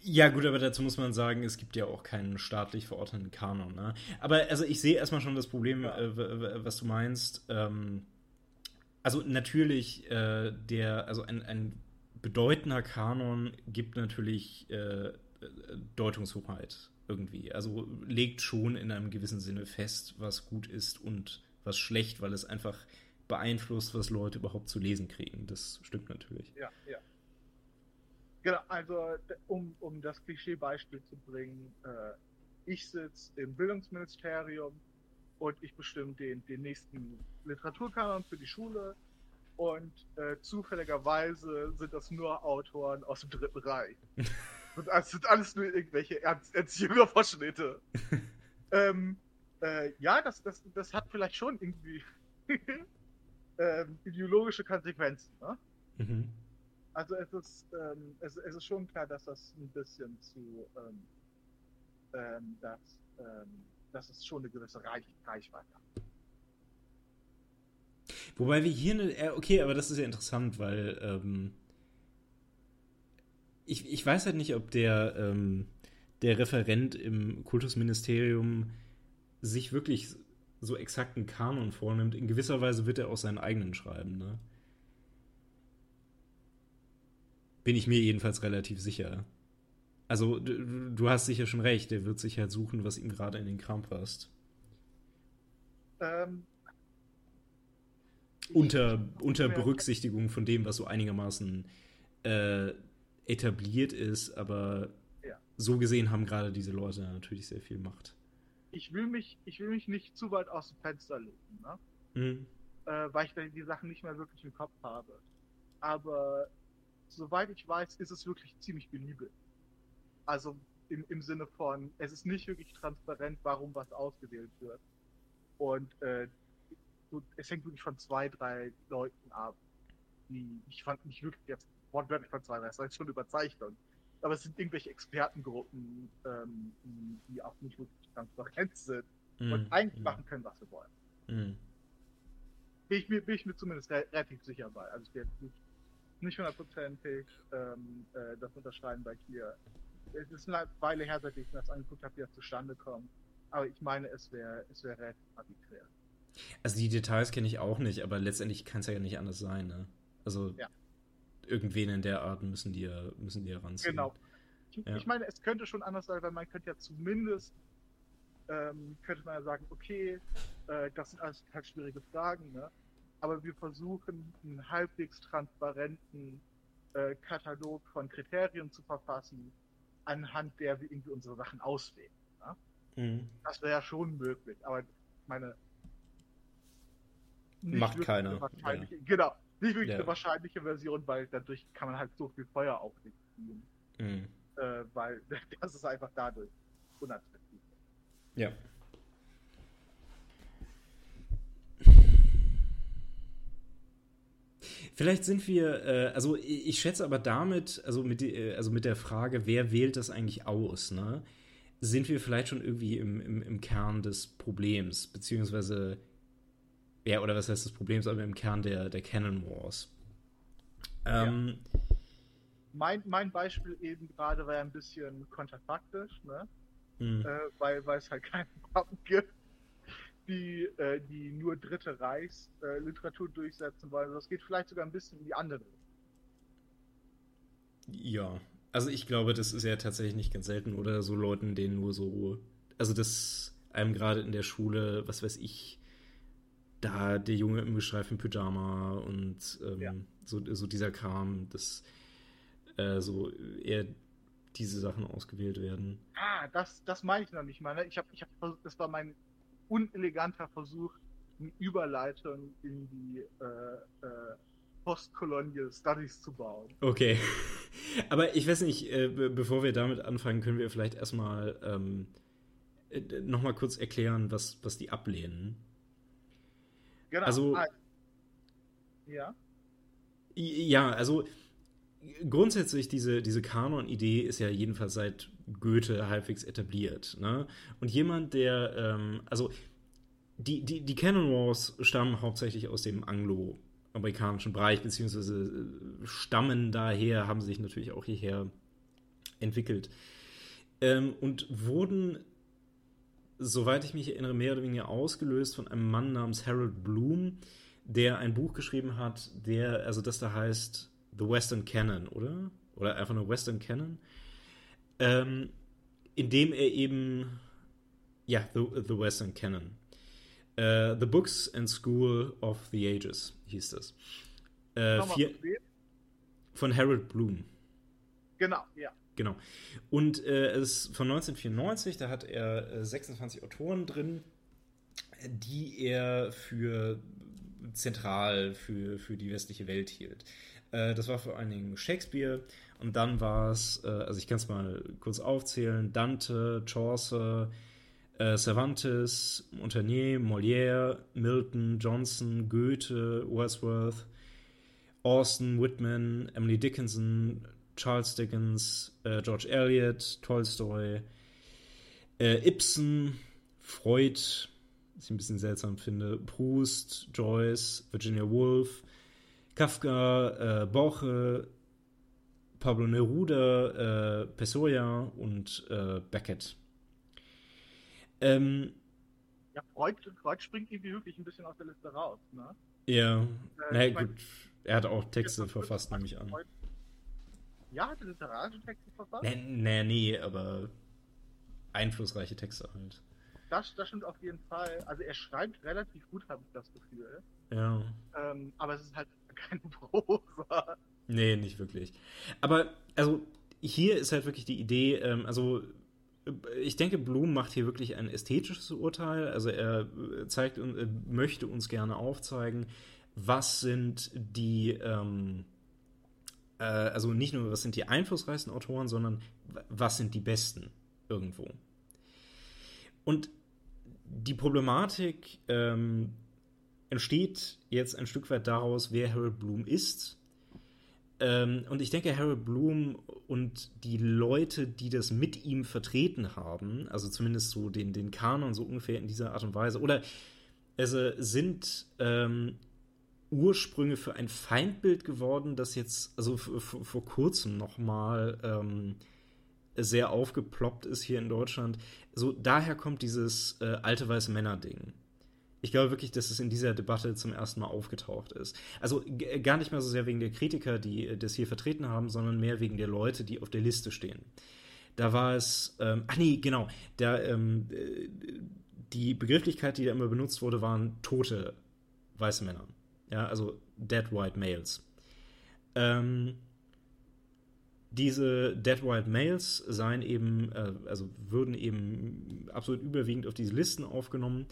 Ja, gut, aber dazu muss man sagen, es gibt ja auch keinen staatlich verordneten Kanon. Ne? Aber also ich sehe erstmal schon das Problem, ja. äh, was du meinst. Ähm, also natürlich, äh, der, also ein, ein bedeutender Kanon gibt natürlich äh, Deutungshoheit irgendwie. Also legt schon in einem gewissen Sinne fest, was gut ist und was schlecht, weil es einfach beeinflusst, was Leute überhaupt zu lesen kriegen. Das stimmt natürlich. Ja, ja. Genau, also um, um das Klischeebeispiel zu bringen, äh, ich sitze im Bildungsministerium und ich bestimme den, den nächsten Literaturkanon für die Schule Und äh, zufälligerweise sind das nur Autoren aus dem Dritten Reich. und es sind alles nur irgendwelche Ernst, Ernst Jünger-Verschnitte. ähm, äh, ja, das, das, das hat vielleicht schon irgendwie ähm, ideologische Konsequenzen. Ne? Mhm. Also es ist, ähm, es, es, ist schon klar, dass das ein bisschen zu, ähm, ähm dass, ähm, dass es schon eine gewisse Reich, Reichweite hat. Wobei wir hier eine, äh, okay, aber das ist ja interessant, weil ähm, ich, ich weiß halt nicht, ob der, der Referent im Kultusministerium sich wirklich so exakten Kanon vornimmt. In gewisser Weise wird er auch seinen eigenen schreiben, ne? Bin ich mir jedenfalls relativ sicher. Also, du, du hast sicher schon recht, der wird sich halt suchen, was ihm gerade in den Kram passt. Ähm, unter, unter Berücksichtigung von dem, was so einigermaßen äh, etabliert ist, aber ja. so gesehen haben gerade diese Leute natürlich sehr viel Macht. Ich will mich, ich will mich nicht zu weit aus dem Fenster legen, ne? Mhm. Äh, weil ich die Sachen nicht mehr wirklich im Kopf habe. Aber soweit ich weiß, ist es wirklich ziemlich beliebig. Also im, im Sinne von, es ist nicht wirklich transparent, warum was ausgewählt wird. Und äh, es hängt wirklich von zwei, drei Leuten ab. Die, ich fand nicht wirklich jetzt wortwörtlich von zwei, drei, das ist schon Überzeichnung. Aber es sind irgendwelche Expertengruppen, ähm, die auch nicht wirklich transparent sind mm, und eigentlich mm. machen können, was sie wollen. Mm. Bin, ich mir, bin ich mir zumindest re relativ sicher bei. Also ich werde nicht, nicht hundertprozentig ähm, äh, das unterschreiben, weil hier es ist eine Weile her, seit ich mir das angeguckt habe, wie das zustande kommt. Aber ich meine, es wäre es wäre relativ arbiträr. Also die Details kenne ich auch nicht, aber letztendlich kann es ja nicht anders sein, ne? Also ja. Irgendwen in der Art müssen die ja, müssen die ja ranziehen. Genau. Ich, ja. ich meine, es könnte schon anders sein, weil man könnte ja zumindest ähm, könnte man ja sagen, okay, äh, das sind alles halt schwierige Fragen, ne? Aber wir versuchen einen halbwegs transparenten äh, Katalog von Kriterien zu verfassen, anhand der wir irgendwie unsere Sachen auswählen. Ne? Mhm. Das wäre ja schon möglich, aber meine, Macht keiner. Ja. Genau, nicht wirklich ja. eine wahrscheinliche Version, weil dadurch kann man halt so viel Feuer auch nicht ziehen. Mhm. Äh, weil das ist einfach dadurch unattraktiv. Ja. Vielleicht sind wir, äh, also ich schätze aber damit, also mit, äh, also mit der Frage, wer wählt das eigentlich aus, ne? Sind wir vielleicht schon irgendwie im, im, im Kern des Problems, beziehungsweise ja, oder was heißt das Problem, aber im Kern der, der Canon Wars. Ähm, ja. mein, mein Beispiel eben gerade war ja ein bisschen konterfaktisch, ne? Hm. Äh, weil, weil es halt keine Waffen gibt, die, äh, die nur Dritte Reichs äh, Literatur durchsetzen wollen. Das geht vielleicht sogar ein bisschen in die andere. Ja, also ich glaube, das ist ja tatsächlich nicht ganz selten, oder so Leuten, denen nur so, also das einem gerade in der Schule, was weiß ich, da der Junge im gestreiften Pyjama und ähm, ja. so, so dieser Kram, dass äh, so eher diese Sachen ausgewählt werden. Ah, das, das meine ich noch nicht mal. Ne? Ich habe, ich hab, das war mein uneleganter Versuch, eine Überleitung in die äh, äh, Postcolonial Studies zu bauen. Okay. Aber ich weiß nicht, äh, bevor wir damit anfangen, können wir vielleicht erstmal ähm, äh, nochmal kurz erklären, was, was die ablehnen. Genau. Also, ja. Ja, also grundsätzlich diese, diese Kanon-Idee ist ja jedenfalls seit Goethe halbwegs etabliert. Ne? Und jemand, der, ähm, also die, die, die Canon Wars stammen hauptsächlich aus dem angloamerikanischen Bereich, beziehungsweise äh, stammen daher, haben sich natürlich auch hierher entwickelt. Ähm, und wurden soweit ich mich erinnere, mehr oder weniger ausgelöst von einem Mann namens Harold Bloom, der ein Buch geschrieben hat, der, also das da heißt The Western Canon, oder? Oder einfach nur Western Canon. Ähm, in dem er eben, ja, The, the Western Canon. Uh, the Books and School of the Ages hieß das. Äh, vier, von Harold Bloom. Genau, ja. Genau. Und äh, es ist von 1994, da hat er äh, 26 Autoren drin, die er für zentral für, für die westliche Welt hielt. Äh, das war vor allen Dingen Shakespeare und dann war es, äh, also ich kann es mal kurz aufzählen, Dante, Chaucer, äh, Cervantes, Montagnier, Molière, Milton, Johnson, Goethe, Wordsworth, Austin, Whitman, Emily Dickinson, Charles Dickens, äh, George Eliot, Tolstoy, äh, Ibsen, Freud, was ich ein bisschen seltsam finde, Proust, Joyce, Virginia Woolf, Kafka, äh, Borche, Pablo Neruda, äh, Pessoa und äh, Beckett. Ähm, ja, Freud, Freud springt irgendwie wirklich ein bisschen aus der Liste raus, ne? Ja, äh, naja, gut. Er hat auch Texte verfasst, nehme ich an. Freud, ja, hat er literarische Texte verfasst? Nee, nee, nee, aber einflussreiche Texte halt. Das, das stimmt auf jeden Fall. Also er schreibt relativ gut, habe ich das Gefühl. Ja. Ähm, aber es ist halt keine Prosa. Nee, nicht wirklich. Aber, also, hier ist halt wirklich die Idee, ähm, also ich denke, Blum macht hier wirklich ein ästhetisches Urteil. Also er zeigt und möchte uns gerne aufzeigen, was sind die, ähm, äh, also nicht nur was sind die einflussreichsten Autoren, sondern was sind die besten irgendwo. Und die Problematik ähm, entsteht jetzt ein Stück weit daraus, wer Harold Bloom ist. Ähm, und ich denke, Harold Bloom und die Leute, die das mit ihm vertreten haben, also zumindest so den, den Kanon so ungefähr in dieser Art und Weise, oder also sind ähm, Ursprünge für ein Feindbild geworden, das jetzt, also vor kurzem nochmal ähm, sehr aufgeploppt ist hier in Deutschland. So, daher kommt dieses äh, alte weiße Männer-Ding. Ich glaube wirklich, dass es in dieser Debatte zum ersten Mal aufgetaucht ist. Also gar nicht mal so sehr wegen der Kritiker, die äh, das hier vertreten haben, sondern mehr wegen der Leute, die auf der Liste stehen. Da war es, ähm, ach nee, genau, da, ähm, äh, die Begrifflichkeit, die da immer benutzt wurde, waren tote weiße Männer. Ja, also dead white males. Ähm, diese Dead White Males seien eben, äh, also würden eben absolut überwiegend auf diese Listen aufgenommen.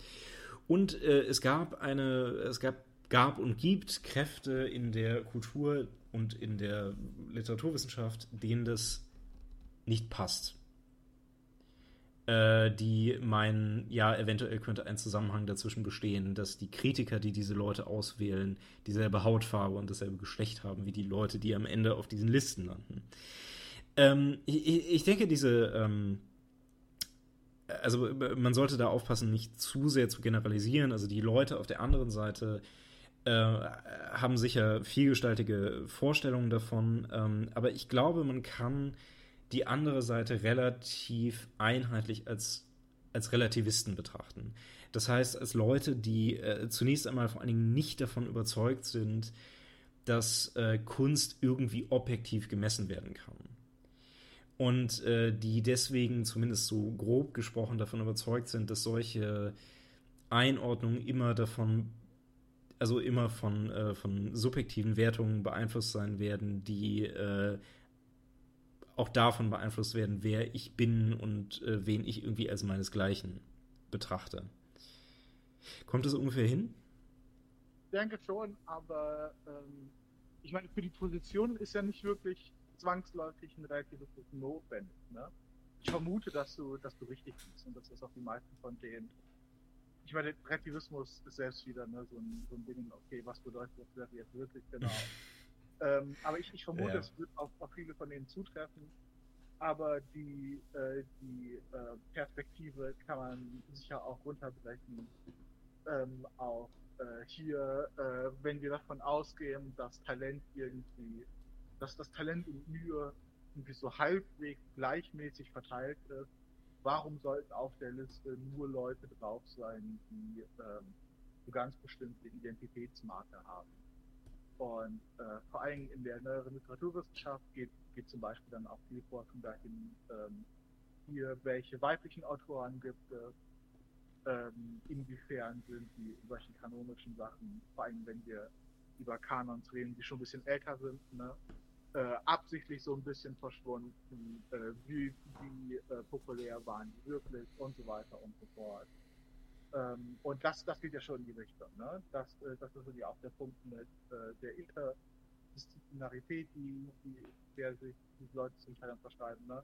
Und äh, es gab eine, es gab, gab und gibt Kräfte in der Kultur und in der Literaturwissenschaft, denen das nicht passt. Äh, die meinen, ja, eventuell könnte ein Zusammenhang dazwischen bestehen, dass die Kritiker, die diese Leute auswählen, dieselbe Hautfarbe und dasselbe Geschlecht haben wie die Leute, die am Ende auf diesen Listen landen. Ähm, ich, ich, denke, diese, ähm, also man sollte da aufpassen, nicht zu sehr zu generalisieren. Also die Leute auf der anderen Seite äh, haben sicher vielgestaltige Vorstellungen davon, ähm, aber ich glaube, man kann die andere Seite relativ einheitlich als, als Relativisten betrachten. Das heißt, als Leute, die äh, zunächst einmal vor allen Dingen nicht davon überzeugt sind, dass äh, Kunst irgendwie objektiv gemessen werden kann. Und äh, die deswegen zumindest so grob gesprochen davon überzeugt sind, dass solche Einordnungen immer davon, also immer von, äh, von subjektiven Wertungen beeinflusst sein werden, die äh, auch davon beeinflusst werden, wer ich bin und äh, wen ich irgendwie als meinesgleichen betrachte. Kommt das ungefähr hin? Ich denke schon, aber ähm, ich meine, für die Position ist ja nicht wirklich zwangsläufig ein relatives Wissen notwendig. Ne? Ich vermute, dass du, dass du richtig bist und dass das auch die meisten von denen. Ich meine, Relativismus ist selbst wieder ne, so, ein, so ein Ding, okay, was bedeutet das jetzt wirklich genau? Ähm, aber ich, ich vermute, ja. es wird auf, auf viele von denen zutreffen. Aber die, äh, die äh, Perspektive kann man sicher auch runterbrechen. Ähm, auch äh, hier, äh, wenn wir davon ausgehen, dass Talent irgendwie, dass das Talent und Mühe irgendwie so halbwegs gleichmäßig verteilt ist, warum sollten auf der Liste nur Leute drauf sein, die ähm, so ganz bestimmte Identitätsmarke haben? Und äh, vor allem in der neueren Literaturwissenschaft geht, geht zum Beispiel dann auch viel Forschung dahin, ähm, hier welche weiblichen Autoren gibt es, ähm, inwiefern sind die in solchen kanonischen Sachen, vor allem wenn wir über Kanons reden, die schon ein bisschen älter sind, ne, äh, absichtlich so ein bisschen verschwunden, äh, wie, wie äh, populär waren die wirklich und so weiter und so fort. Ähm, und das, das geht ja schon in die Richtung. Ne? Das, äh, das ist ja auch der Punkt mit äh, der Interdisziplinarität, die, die, der sich die Leute zum Teil dann. Ne?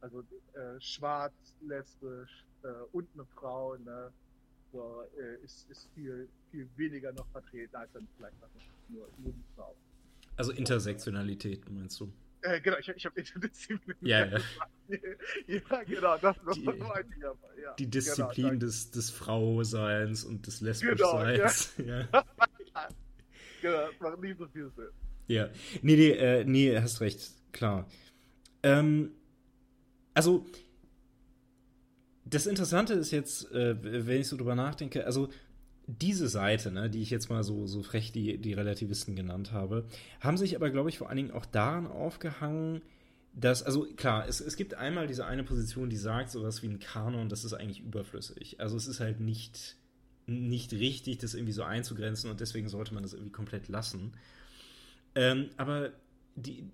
Also äh, schwarz, lesbisch äh, und eine Frau ne? so, äh, ist, ist viel, viel weniger noch vertreten als dann vielleicht nur, nur die Frau. Also Intersektionalität, meinst du? Äh, genau, ich, ich habe Interdisziplin. Ja, ja. ja, genau, das, Die- meinte ich aber. Ja, Die Disziplin genau, des, des Frauseins und des Lesbischseins. ja. Genau, das macht nicht so viel Sinn. Ja, nee, nee, äh, nee, hast recht, klar. Ähm, also, das Interessante ist jetzt, äh, wenn ich so drüber nachdenke, also diese Seite, ne, die ich jetzt mal so, so frech die, die Relativisten genannt habe, haben sich aber, glaube ich, vor allen Dingen auch daran aufgehangen, dass, also klar, es, es gibt einmal diese eine Position, die sagt, sowas wie ein Kanon, das ist eigentlich überflüssig. Also es ist halt nicht, nicht richtig, das irgendwie so einzugrenzen und deswegen sollte man das irgendwie komplett lassen. Ähm, aber die,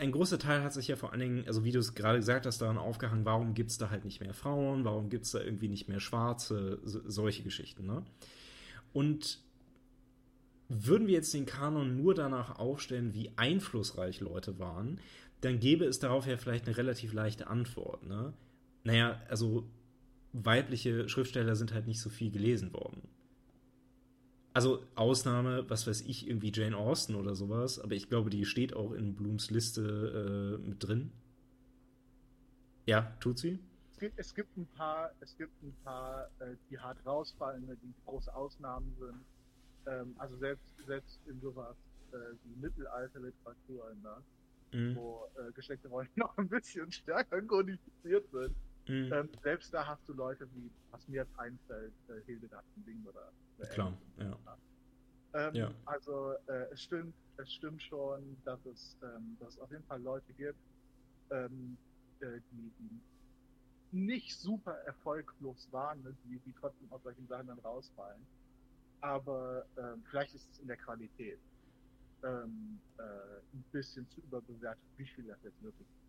ein großer Teil hat sich ja vor allen Dingen, also wie du es gerade gesagt hast, daran aufgehangen, warum gibt es da halt nicht mehr Frauen, warum gibt es da irgendwie nicht mehr Schwarze, so, solche Geschichten, ne? Und würden wir jetzt den Kanon nur danach aufstellen, wie einflussreich Leute waren, dann gäbe es darauf ja vielleicht eine relativ leichte Antwort, ne? Naja, also weibliche Schriftsteller sind halt nicht so viel gelesen worden. Also Ausnahme, was weiß ich, irgendwie Jane Austen oder sowas, aber ich glaube, die steht auch in Blooms Liste äh, mit drin. Ja, tut sie? Es gibt, es gibt ein paar, es gibt ein paar, äh, die hart rausfallen, die große Ausnahmen sind. Ähm, also selbst, selbst in sowas äh, wie Mittelalterliteratur, ne, Mhm. wo äh, Geschlechterrollen noch ein bisschen stärker kodifiziert sind. Mhm. Ähm, selbst da hast du Leute wie, was mir jetzt einfällt, äh, Hildegard oder, oder Klar, ja. Ähm, Ja. Also äh, es stimmt, es stimmt schon, dass es, ähm, dass es auf jeden Fall Leute gibt, ähm, äh, die, die nicht super erfolglos waren, ne, die, die trotzdem aus solchen Sachen dann rausfallen. Aber ähm, vielleicht ist es in der Qualität ähm, äh, ein bisschen zu überbewertet, wie viel das jetzt wirklich ist.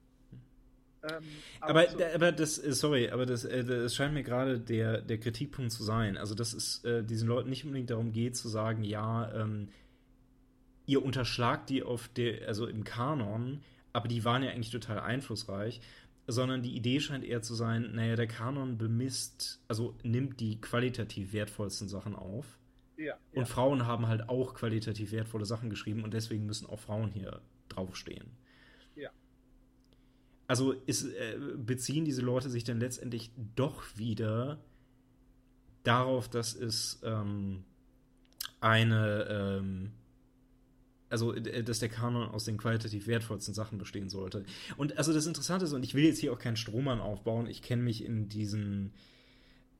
Ähm, Aber, so- da- aber das, äh, sorry, aber das, äh, das scheint mir gerade der, der Kritikpunkt zu sein. Also, dass es äh, diesen Leuten nicht unbedingt darum geht, zu sagen, ja, ähm, ihr unterschlagt die auf der, also im Kanon, aber die waren ja eigentlich total einflussreich, sondern die Idee scheint eher zu sein, naja, der Kanon bemisst, also nimmt die qualitativ wertvollsten Sachen auf. ja, Und ja. Frauen haben halt auch qualitativ wertvolle Sachen geschrieben und deswegen müssen auch Frauen hier draufstehen. Ja. Also ist, äh, beziehen diese Leute sich dann letztendlich doch wieder darauf, dass es ähm, eine, ähm, also äh, dass der Kanon aus den qualitativ wertvollsten Sachen bestehen sollte. Und also das Interessante ist, und ich will jetzt hier auch keinen Strohmann aufbauen, ich kenne mich in diesen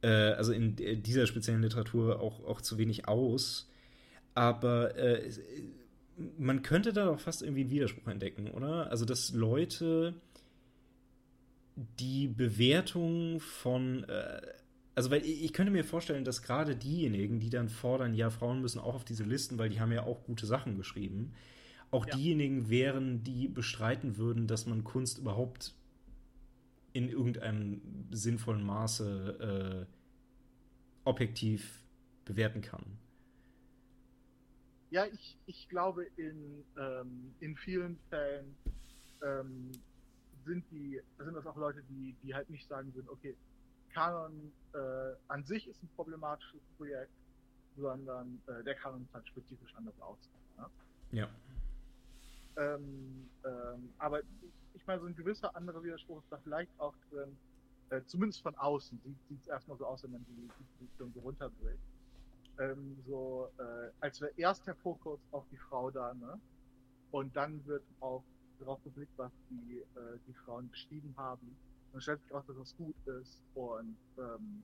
äh, also in äh, dieser speziellen Literatur auch, auch zu wenig aus. Aber äh, äh, man könnte da doch fast irgendwie einen Widerspruch entdecken, oder? Also, dass Leute die Bewertung von, äh, also, weil ich ich könnte mir vorstellen, dass gerade diejenigen, die dann fordern, ja, Frauen müssen auch auf diese Listen, weil die haben ja auch gute Sachen geschrieben, auch Ja. diejenigen wären, die bestreiten würden, dass man Kunst überhaupt in irgendeinem sinnvollen Maße äh, objektiv bewerten kann. Ja, ich, ich glaube, in, ähm, in vielen Fällen ähm, sind die, sind das auch Leute, die, die halt nicht sagen würden, okay, Kanon äh, an sich ist ein problematisches Projekt, sondern äh, der Kanon ist halt spezifisch anders aus. Ne? Ja. Ähm, ähm, aber ich meine, so ein gewisser anderer Widerspruch ist da vielleicht auch drin, äh, zumindest von außen sieht es erstmal so aus, wenn man die, Position so runterbricht. Ähm, so, äh, als wäre erst der Fokus auf die Frau da, ne? Und dann wird auch darauf geblickt, was die, äh, die Frauen geschrieben haben. Und stellt sich raus, dass das gut ist und ähm,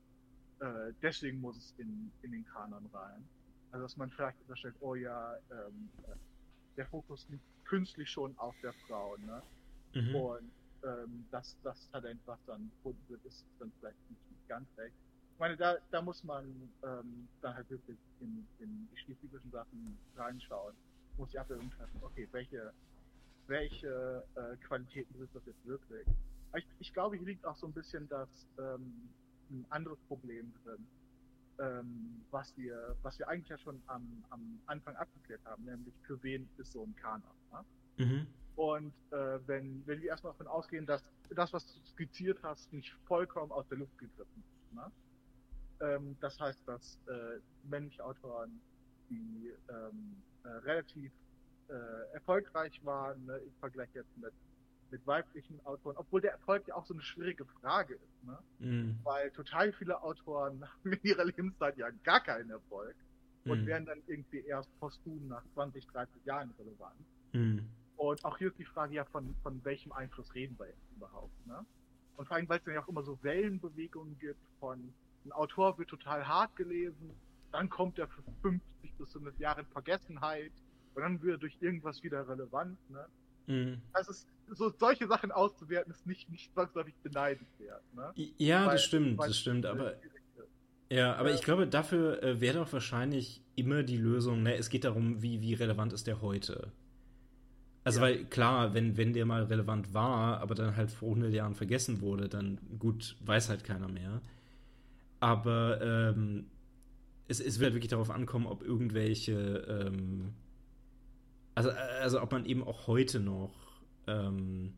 äh, deswegen muss es in, in den Kanon rein. Also dass man vielleicht unterstellt, oh ja, ähm, äh, der Fokus liegt künstlich schon auf der Frau, ne? Mhm. Und ähm, das, das Talent, was dann gefunden wird, ist dann vielleicht nicht ganz recht. Ich meine, da, da muss man ähm, dann halt wirklich in, in die spezifischen Sachen reinschauen, muss die Abwägung treffen, okay, welche, welche äh, Qualitäten sind das jetzt wirklich? Ich, ich glaube, hier liegt auch so ein bisschen das ähm, ein anderes Problem drin. ähm, was wir, was wir eigentlich ja schon am, am Anfang abgeklärt haben, nämlich für wen ist so ein Kanon. Ne? Mhm. Und äh, wenn, wenn wir erstmal davon ausgehen, dass das, was du skizziert hast, nicht vollkommen aus der Luft gegriffen ist. Ne? Ähm, das heißt, dass äh, männliche Autoren, die ähm, äh, relativ äh, erfolgreich waren, ne, im Vergleich jetzt mit, mit weiblichen Autoren, obwohl der Erfolg ja auch so eine schwierige Frage ist, ne? Mhm. weil total viele Autoren haben in ihrer Lebenszeit ja gar keinen Erfolg und mhm. werden dann irgendwie erst posthum nach 20, 30 Jahren relevant. Mhm. Und auch hier ist die Frage ja, von, von welchem Einfluss reden wir jetzt überhaupt. Ne? Und vor allem, weil es dann ja auch immer so Wellenbewegungen gibt von, ein Autor wird total hart gelesen, dann kommt er für 50 bis 100 Jahre in Vergessenheit und dann wird er durch irgendwas wieder relevant. Ne? Mhm. Also es, so solche Sachen auszuwerten ist nicht, nicht zwangsläufig beneidenswert. Ne? Ja, weil, das stimmt, das stimmt, aber ja, aber ich glaube, dafür äh, wäre doch wahrscheinlich immer die Lösung, ne, es geht darum, wie, wie relevant ist der heute. Also, ja. weil klar, wenn, wenn der mal relevant war, aber dann halt vor 100 Jahren vergessen wurde, dann gut, weiß halt keiner mehr. Aber ähm, es, es wird wirklich darauf ankommen, ob irgendwelche, ähm, also, also ob man eben auch heute noch ähm,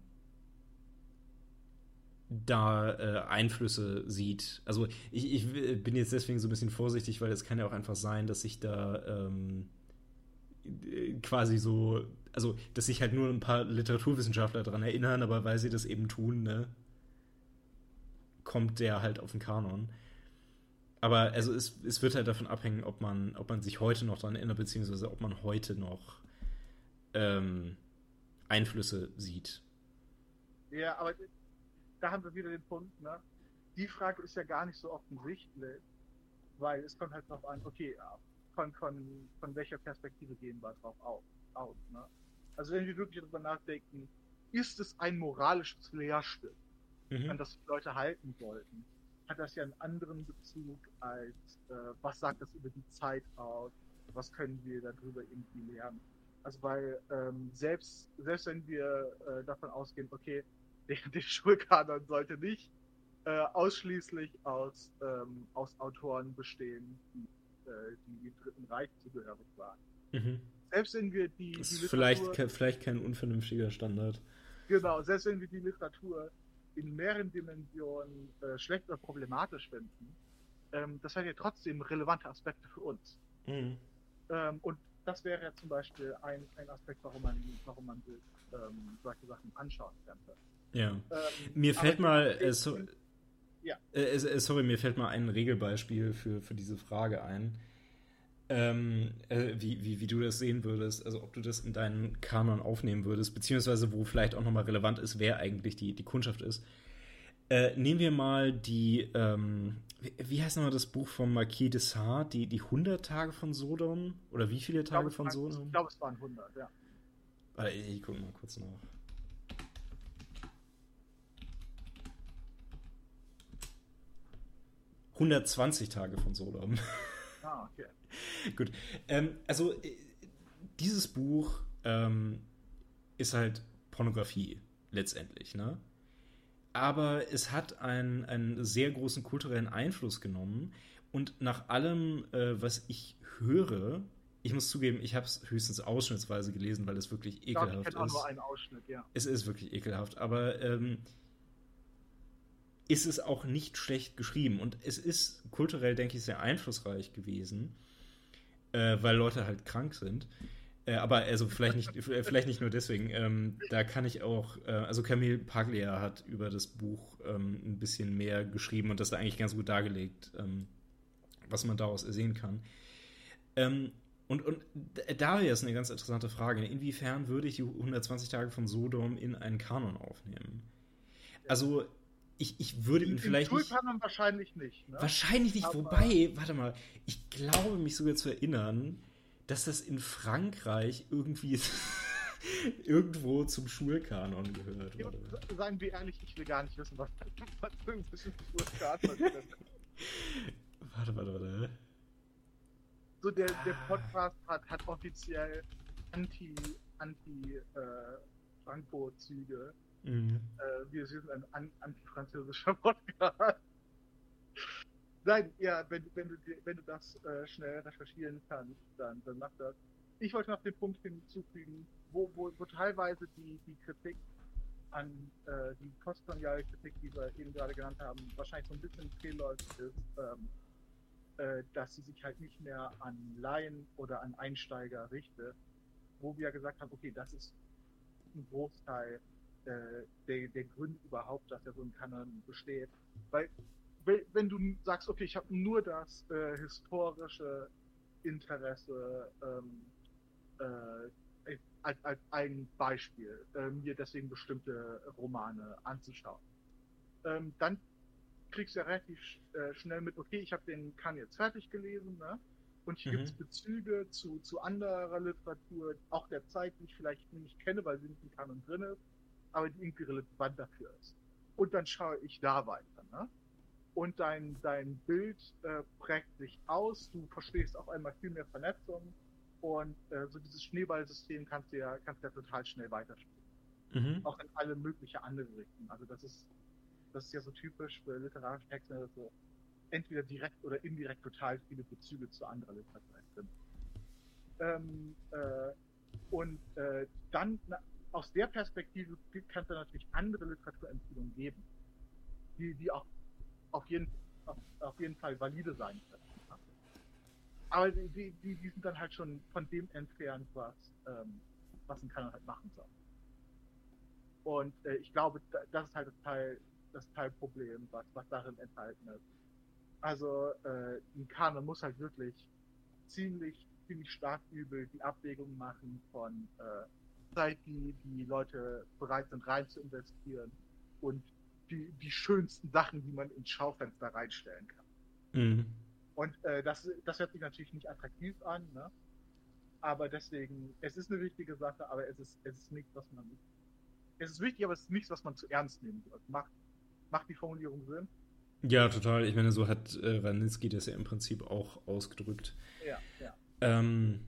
da äh, Einflüsse sieht. Also ich, ich bin jetzt deswegen so ein bisschen vorsichtig, weil es kann ja auch einfach sein, dass sich da ähm, quasi so also dass sich halt nur ein paar Literaturwissenschaftler daran erinnern, aber weil sie das eben tun, ne, kommt der halt auf den Kanon. Aber also es, es wird halt davon abhängen, ob man, ob man sich heute noch daran erinnert, beziehungsweise ob man heute noch ähm, Einflüsse sieht. Ja, aber da haben wir wieder den Punkt, ne? Die Frage ist ja gar nicht so offensichtlich, weil es kommt halt darauf an, okay, von, von, von welcher Perspektive gehen wir drauf auf, aus, ne? Also wenn wir wirklich darüber nachdenken, ist es ein moralisches Lehrstück, mhm. an das die Leute halten sollten, hat das ja einen anderen Bezug als, äh, was sagt das über die Zeit aus, was können wir darüber irgendwie lernen. Also weil ähm, selbst, selbst wenn wir äh, davon ausgehen, okay, der, der Schulkanon sollte nicht äh, ausschließlich aus, ähm, aus Autoren bestehen, die, äh, die dem Dritten Reich zugehörig waren. Mhm selbst wenn wir die, das ist vielleicht, vielleicht kein unvernünftiger Standard. Genau, selbst wenn wir die Literatur in mehreren Dimensionen äh, schlecht oder problematisch finden, ähm, das hat ja trotzdem relevante Aspekte für uns. Mhm. Ähm, und das wäre ja zum Beispiel ein, ein Aspekt, warum man, warum man sich ähm, solche Sachen anschauen könnte. Ja. Ähm, mir fällt mal, äh, so, ja. Äh, äh, sorry, mir fällt mal ein Regelbeispiel für, für diese Frage ein ähm, äh, wie, wie, wie du das sehen würdest, also ob du das in deinen Kanon aufnehmen würdest, beziehungsweise wo vielleicht auch nochmal relevant ist, wer eigentlich die, die Kundschaft ist. Äh, nehmen wir mal die, ähm, wie, wie, heißt nochmal das Buch von Marquis de Sade, die, die 100 Tage von Sodom? Oder wie viele Tage glaub, von Sodom? Ich glaube, es waren 100, ja. Warte, ich, ich gucke mal kurz nach. »120 Tage von Sodom«. Ah, okay. Gut. Ähm, also, äh, dieses Buch ähm, ist halt Pornografie letztendlich, ne? Aber es hat einen, einen sehr großen kulturellen Einfluss genommen. Und nach allem, äh, was ich höre, ich muss zugeben, ich habe es höchstens ausschnittsweise gelesen, weil es wirklich ekelhaft ich ist. Auch nur einen Ausschnitt, ja. Es ist wirklich ekelhaft, aber ähm, ist es auch nicht schlecht geschrieben. Und es ist kulturell, denke ich, sehr einflussreich gewesen äh, weil Leute halt krank sind. Äh, aber also vielleicht nicht, vielleicht nicht nur deswegen. Ähm, da kann ich auch, äh, also Camille Paglia hat über das Buch ähm, ein bisschen mehr geschrieben und das da eigentlich ganz gut dargelegt, ähm, was man daraus ersehen kann. Ähm, und, und da ist eine ganz interessante Frage. Inwiefern würde ich die 120 Tage von Sodom in einen Kanon aufnehmen? Also ich, ich würde ihn vielleicht nicht. kann man wahrscheinlich nicht. Ne? Wahrscheinlich nicht. Aber Wobei, warte mal, ich glaube mich sogar zu erinnern, dass das in Frankreich irgendwie irgendwo zum Schulkanon gehört. Ja, Seien wir ehrlich, ich will gar nicht wissen, was, was zwischen Schulkanon ist. Warte, warte, warte. So, der, der Podcast hat, hat offiziell anti, anti äh, Franco-Züge. Mhm. Äh, wir sind ein an, antifranzösischer Podcast. Nein, ja, wenn, wenn, du, wenn du das äh, schnell recherchieren kannst, dann, dann mach das. Ich wollte noch den Punkt hinzufügen, wo, wo, wo teilweise die, die Kritik an äh, die postkoloniale Kritik, die wir eben gerade genannt haben, wahrscheinlich so ein bisschen fehlläufig ist, ähm, äh, dass sie sich halt nicht mehr an Laien oder an Einsteiger richtet, wo wir gesagt haben, okay, das ist ein Großteil äh, der, der Gründe überhaupt, dass er so ein Kanon besteht. Weil wenn du sagst, okay, ich habe nur das äh, historische Interesse ähm, äh, als, als ein Beispiel, äh, mir deswegen bestimmte Romane anzuschauen, ähm, dann kriegst du ja relativ äh, schnell mit, okay, ich habe den Kan jetzt fertig gelesen, ne? Und hier mhm. gibt es Bezüge zu, zu anderer Literatur, auch der Zeit, die ich vielleicht nicht kenne, weil sie nicht im Kanon drin ist, aber die irgendwie relevant dafür ist. Und dann schaue ich da weiter. Ne? Und dein, dein Bild äh, prägt sich aus, du verstehst auf einmal viel mehr Vernetzung und äh, so dieses Schneeballsystem kannst du ja, kannst du ja total schnell weiterspielen. Mhm. Auch in alle möglichen andere Richtungen. Also das ist, das ist ja so typisch für literarische Texte, dass so entweder direkt oder indirekt total viele Bezüge zu anderer Literatur sind. Ähm, äh, und äh, dann na, aus der Perspektive kann es da natürlich andere Literaturempfehlungen geben, die, die auch auf jeden, auf, auf jeden Fall valide sein können. Aber die, die, die sind dann halt schon von dem entfernt, was, ähm, was ein Kanal halt machen soll. Und äh, ich glaube, das ist halt das Teil, das Teilproblem, was, was darin enthalten ist. Also äh, ein Kanon muss halt wirklich ziemlich, ziemlich stark übel die Abwägung machen von äh, Zeit, die die Leute bereit sind rein zu investieren und die, die schönsten Sachen, die man ins Schaufenster reinstellen kann. Mhm. Und äh, das, das hört sich natürlich nicht attraktiv an, ne? aber deswegen, es ist eine wichtige Sache, aber es ist, es ist nichts, was man, es ist wichtig, aber es ist nichts, was man zu ernst nehmen wird. Macht, macht die Formulierung Sinn? Ja, total. Ich meine, so hat äh, Ranitzky das ja im Prinzip auch ausgedrückt. Ja, ja. Ähm,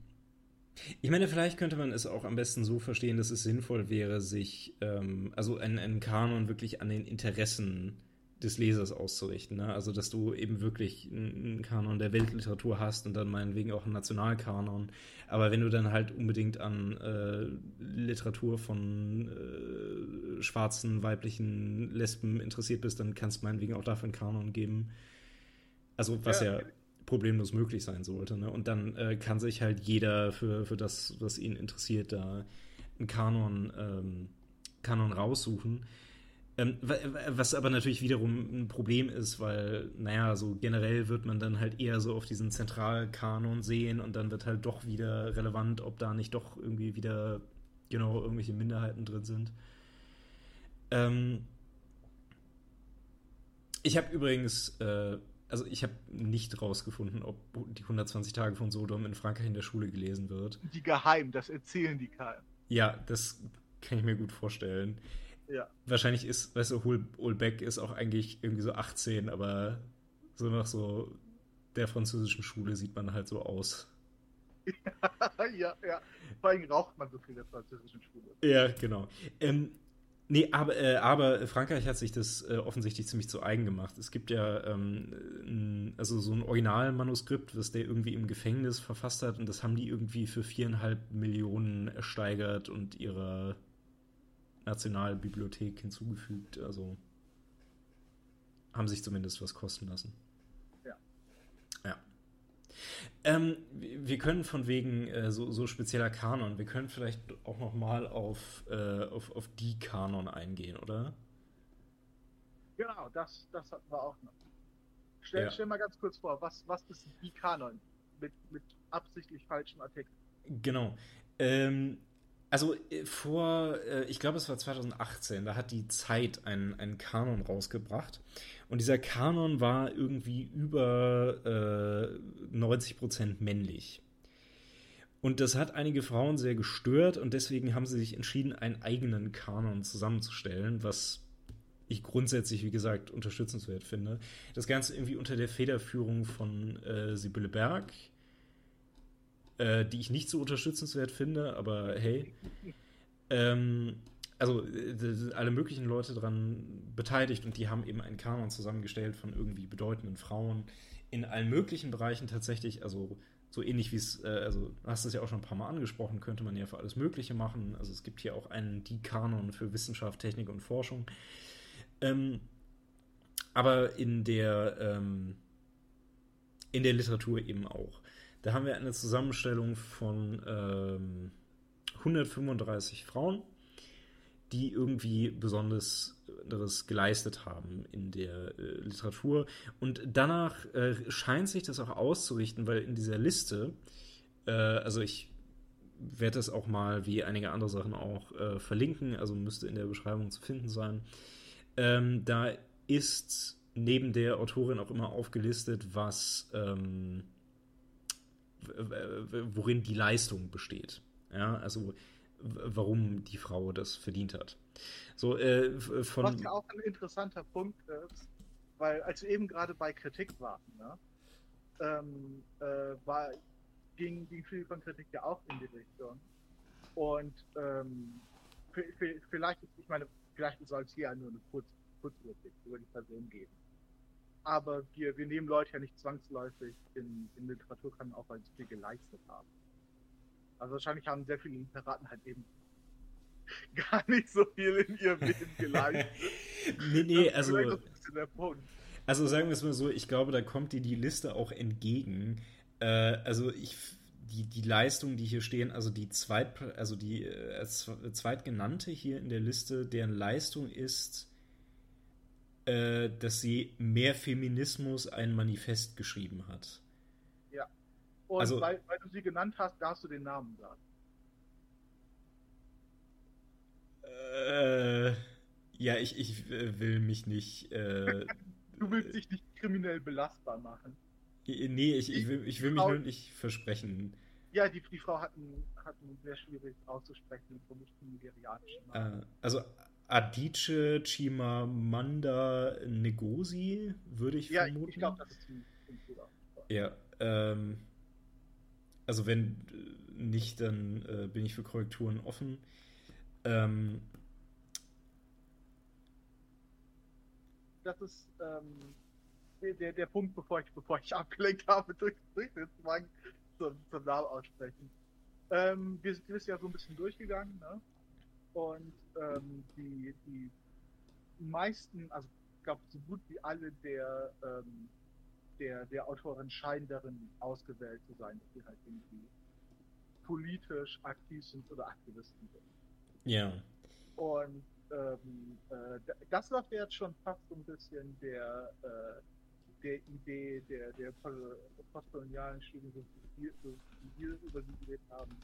ich meine, vielleicht könnte man es auch am besten so verstehen, dass es sinnvoll wäre, sich, ähm, also einen, einen Kanon wirklich an den Interessen des Lesers auszurichten. Ne? Also, dass du eben wirklich einen Kanon der Weltliteratur hast und dann meinetwegen auch einen Nationalkanon. Aber wenn du dann halt unbedingt an äh, Literatur von äh, schwarzen, weiblichen Lesben interessiert bist, dann kannst du meinetwegen auch dafür einen Kanon geben. Also, was ja, ja problemlos möglich sein sollte. Ne? Und dann äh, kann sich halt jeder für, für das, was ihn interessiert, da einen Kanon, ähm, Kanon raussuchen. Ähm, was aber natürlich wiederum ein Problem ist, weil, naja, so generell wird man dann halt eher so auf diesen Zentralkanon sehen und dann wird halt doch wieder relevant, ob da nicht doch irgendwie wieder genau irgendwelche Minderheiten drin sind. Ähm, ich habe übrigens äh, also ich habe nicht rausgefunden, ob die 120 Tage von Sodom in Frankreich in der Schule gelesen wird. Die geheim, das erzählen die keinem. Ja, das kann ich mir gut vorstellen. Ja. Wahrscheinlich ist, weißt du, Holbeck ist auch eigentlich irgendwie so 18, aber so nach so der französischen Schule sieht man halt so aus. ja, ja. Vor allem raucht man so viel der französischen Schule. Ja, genau. Ähm, Nee, aber, äh, aber Frankreich hat sich das äh, offensichtlich ziemlich zu eigen gemacht. Es gibt ja ähm, ein, also so ein Originalmanuskript, was der irgendwie im Gefängnis verfasst hat und das haben die irgendwie für viereinhalb Millionen ersteigert und ihrer Nationalbibliothek hinzugefügt. Also haben sich zumindest was kosten lassen. Ähm, wir können von wegen äh, so, so, spezieller Kanon, wir können vielleicht auch noch mal auf, äh, auf, auf die Kanon eingehen, oder? Genau, das, das hatten wir auch noch. Stell, ja. stell mal ganz kurz vor, was, was ist die Kanon mit, mit absichtlich falschen Artikeln? Genau. Ähm, also äh, vor, äh, ich glaube es war 2018, da hat die Zeit einen, einen Kanon rausgebracht. Und dieser Kanon war irgendwie über äh, 90% männlich. Und das hat einige Frauen sehr gestört und deswegen haben sie sich entschieden, einen eigenen Kanon zusammenzustellen, was ich grundsätzlich, wie gesagt, unterstützenswert finde. Das Ganze irgendwie unter der Federführung von äh, Sibylle Berg, äh, die ich nicht so unterstützenswert finde, aber hey. Ähm, also äh, alle möglichen Leute daran beteiligt und die haben eben einen Kanon zusammengestellt von irgendwie bedeutenden Frauen in allen möglichen Bereichen tatsächlich, also so ähnlich wie es, äh, also du hast es ja auch schon ein paar Mal angesprochen, könnte man ja für alles Mögliche machen. Also es gibt hier auch einen Die-Kanon für Wissenschaft, Technik und Forschung. Ähm, aber in der, ähm, in der Literatur eben auch. Da haben wir eine Zusammenstellung von ähm, 135 Frauen, die irgendwie besonders geleistet haben in der äh, Literatur. Und danach äh, scheint sich das auch auszurichten, weil in dieser Liste, äh, also ich werde das auch mal wie einige andere Sachen auch äh, verlinken, also müsste in der Beschreibung zu finden sein. Ähm, da ist neben der Autorin auch immer aufgelistet, was ähm, worin die Leistung besteht. Ja, also warum die Frau das verdient hat. So, äh, von Was ja auch ein interessanter Punkt ist, weil als wir eben gerade bei Kritik waren, ne, ähm, äh, war, ging, ging viel von Kritik ja auch in die Richtung. Und ähm, vielleicht, ich meine, vielleicht soll es hier nur eine Kurz, Kurzüberblick über die Person geben. Aber wir, wir nehmen Leute ja nicht zwangsläufig in, in Literaturkanon auf, weil sie viel geleistet haben. Also wahrscheinlich haben sehr viele Literaten halt eben gar nicht so viel in ihrem Leben geleistet. nee, nee, also. Also sagen wir es mal so, ich glaube, da kommt dir die Liste auch entgegen. Äh, also ich die, die Leistungen, die hier stehen, also die Zweit, also die äh, zweitgenannte hier in der Liste, deren Leistung ist, äh, dass sie mehr Feminismus ein Manifest geschrieben hat. Ja. Und also, weil, weil du sie genannt hast, darfst du den Namen sagen. Äh, ja, ich, ich äh, will mich nicht. Äh, du willst dich nicht kriminell belastbar machen. Nee, ich, ich, will, ich will mich nur nicht versprechen. Ja, die, die Frau hat einen, hat einen sehr schwierig auszusprechen, vermutlich nigerianischen Namen. Äh, also Adiche Chimamanda Ngozi, würde ich ja, vermuten. Ja, ich glaube, das ist ein Bruder. Ja, ähm, also wenn nicht, dann äh, bin ich für Korrekturen offen. Ähm, das ist ähm, der, der Punkt, bevor ich, bevor ich abgelenkt habe durch, durch den Zwang zum, zum Namen aussprechen. Ähm, wir, sind, wir sind ja so ein bisschen durchgegangen, ne? Und ähm, die, die meisten, also ich glaube so gut wie alle der, ähm, der, der Autoren scheinen darin ausgewählt zu sein, dass sie halt irgendwie politisch aktiv sind oder Aktivisten sind. Ja. Und ähm, äh, das läuft jetzt schon fast so ein bisschen der, äh, der Idee der, der postkolonialen Studien, die wir über sie geredet haben,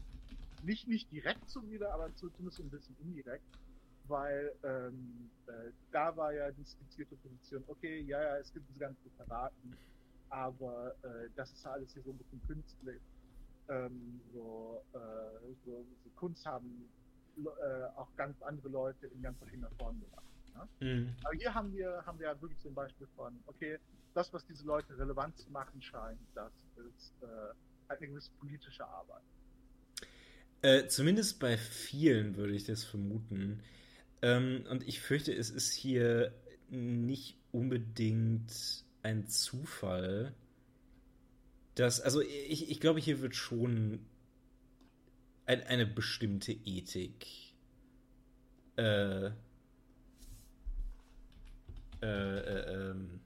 nicht, nicht direkt zuwider, aber zumindest ein bisschen indirekt, weil ähm, äh, da war ja die skizzierte Position, okay, ja, ja, es gibt diese ganzen Literaten, aber äh, das ist alles hier so ein bisschen künstlich. Ähm, so, äh, so, so Kunst haben äh, auch ganz andere Leute in ganz verschiedener Form gemacht. Ne? Mhm. Aber hier haben wir, haben wir ja wirklich so ein Beispiel von, okay, das, was diese Leute relevant zu machen scheint, das ist halt eine gewisse politische Arbeit. Äh, zumindest bei vielen würde ich das vermuten. Ähm, und ich fürchte, es ist hier nicht unbedingt ein Zufall, dass, also ich, ich glaube, hier wird schon ein, eine bestimmte Ethik äh, äh, äh, ähm,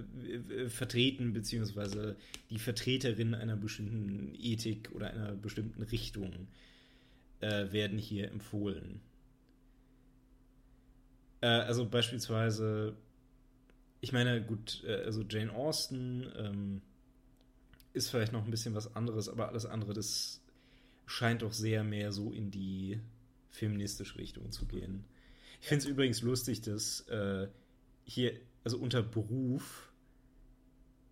äh, vertreten, beziehungsweise die Vertreterin einer bestimmten Ethik oder einer bestimmten Richtung äh, werden hier empfohlen. Äh, also beispielsweise, ich meine, gut, äh, also Jane Austen ähm, ist vielleicht noch ein bisschen was anderes, aber alles andere, das scheint doch sehr mehr so in die feministische Richtung zu gehen. Ich finde es übrigens lustig, dass äh, hier, also unter Beruf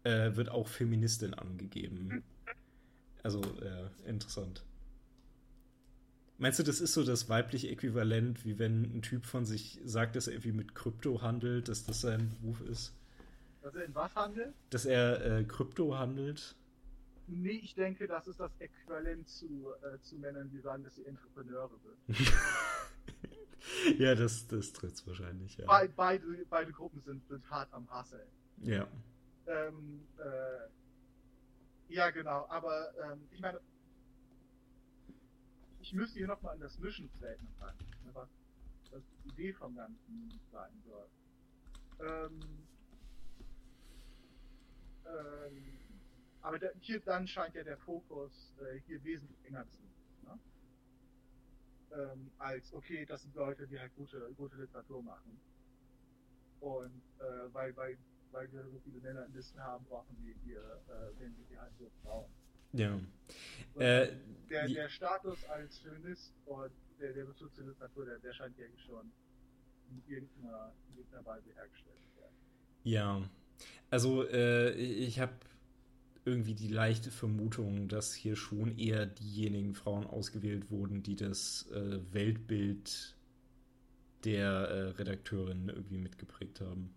äh, wird auch Feministin angegeben. Also, ja, interessant. Meinst du, das ist so das weibliche Äquivalent, wie wenn ein Typ von sich sagt, dass er irgendwie mit Krypto handelt, dass das sein Beruf ist? Dass er in was handelt? Dass er äh, Krypto handelt. Nee, ich denke, das ist das Äquivalent zu, äh, zu Männern, die sagen, dass sie Entrepreneure sind. ja, das, das trifft es wahrscheinlich, ja. Be beide, beide Gruppen sind, sind hart am Hasseln. Ja. Ähm, äh, ja, genau, aber ähm, ich meine, ich müsste hier nochmal an das Mission Statement rein, was, was die Idee vom Ganzen sein soll. Ähm, ähm, aber da, hier dann scheint ja der Fokus äh, hier wesentlich enger zu sein. Ne? Ähm, als, okay, das sind Leute, die halt gute, gute Literatur machen. Und äh, weil, weil, weil wir so viele Männer in Listen haben, brauchen wir hier, äh, wenn wir hier halt so Frauen. Ja. Äh, der, der Status als Feminist und der, der Bezug zur Literatur, der, der scheint ja schon in irgendeiner, in irgendeiner Weise hergestellt zu werden. Ja. Also, äh, ich habe irgendwie die leichte Vermutung, dass hier schon eher diejenigen Frauen ausgewählt wurden, die das äh, Weltbild der äh, Redakteurin irgendwie mitgeprägt haben.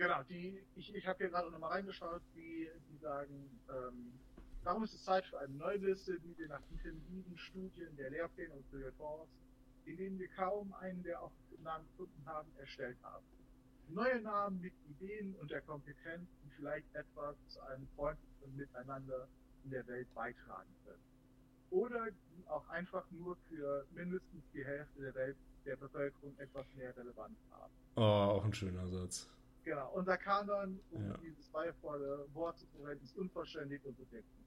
Genau, die, ich, ich habe hier gerade nochmal reingeschaut, die, die sagen, ähm, darum ist es Zeit für eine neue Liste, die wir nach intensiven Studien der Lehrpläne und Feuilletons, in denen wir kaum einen der auch Namen gefunden haben, erstellt haben. Neue Namen mit Ideen und der Kompetenz, die vielleicht etwas zu einem freundlichen Miteinander in der Welt beitragen können. Oder die auch einfach nur für mindestens die Hälfte der Welt der Bevölkerung etwas mehr Relevanz haben. Oh, auch ein schöner Satz. Genau, unser Kanon, um Ja. dieses weihevolle Wort zu verwenden, ist unvollständig und subjektiv.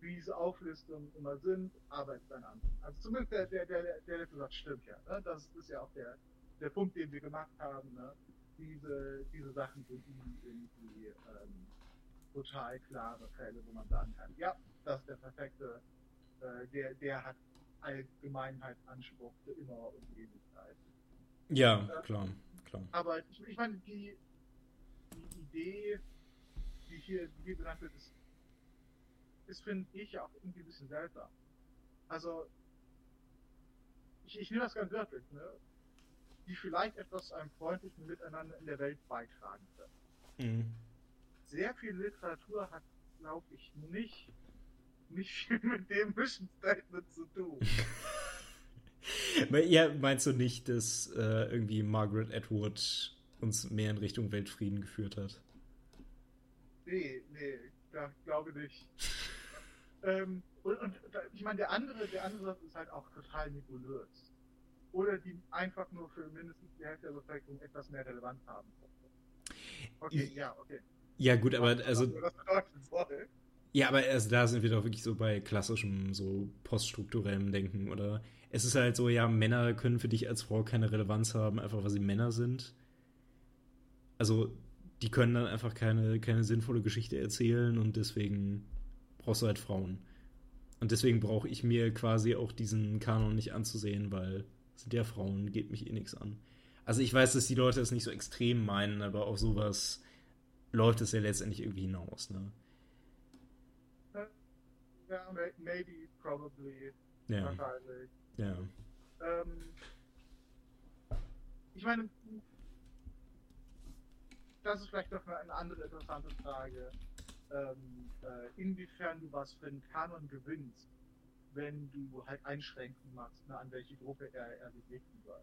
Wie diese Auflistungen immer sind, aber ist ein anderes. Also zumindest der, der, der, der letzte Satz stimmt ja. Ne? Das ist ja auch der, der Punkt, den wir gemacht haben. Ne? Diese, diese Sachen sind irgendwie ähm, total klare Fälle, wo man sagen kann, ja, das ist der perfekte, äh, der, der hat Allgemeinheitsanspruch für immer und Ewigkeit. Ja, klar, klar. Aber ich, ich meine, die Idee, die hier, die hier benannt wird, ist, ist finde ich ja auch irgendwie ein bisschen seltsam. Also, ich, ich nehme das ganz wörtlich, ne? Die vielleicht etwas einem freundlichen Miteinander in der Welt beitragen können. Mhm. Sehr viel Literatur hat, glaube ich, nicht, nicht viel mit dem Mission Statement zu tun. Ja, meinst du nicht, dass äh, irgendwie Margaret Atwood uns mehr in Richtung Weltfrieden geführt hat? Nee, nee, da glaube nicht. ähm, und, und ich meine, der andere, der andere ist halt auch total nebulös. Oder die einfach nur für mindestens die Hälfte der Bevölkerung etwas mehr Relevanz haben. Okay, ja, okay. Ja, gut, aber also, Was soll. ja, aber also da sind wir doch wirklich so bei klassischem, so poststrukturellem Denken, oder? Es ist halt so, ja, Männer können für dich als Frau keine Relevanz haben, einfach weil sie Männer sind. Also, die können dann einfach keine, keine sinnvolle Geschichte erzählen und deswegen brauchst du halt Frauen. Und deswegen brauche ich mir quasi auch diesen Kanon nicht anzusehen, weil es sind ja Frauen, geht mich eh nichts an. Also ich weiß, dass die Leute es nicht so extrem meinen, aber auf sowas läuft es ja letztendlich irgendwie hinaus, ne? Ja, may- maybe, probably, Ja, wahrscheinlich. ja. Ähm, ich meine, das ist vielleicht noch eine andere interessante Frage, ähm, äh, inwiefern du was für einen Kanon gewinnst, wenn du halt Einschränkungen machst, ne, an welche Gruppe er, er sich richten soll.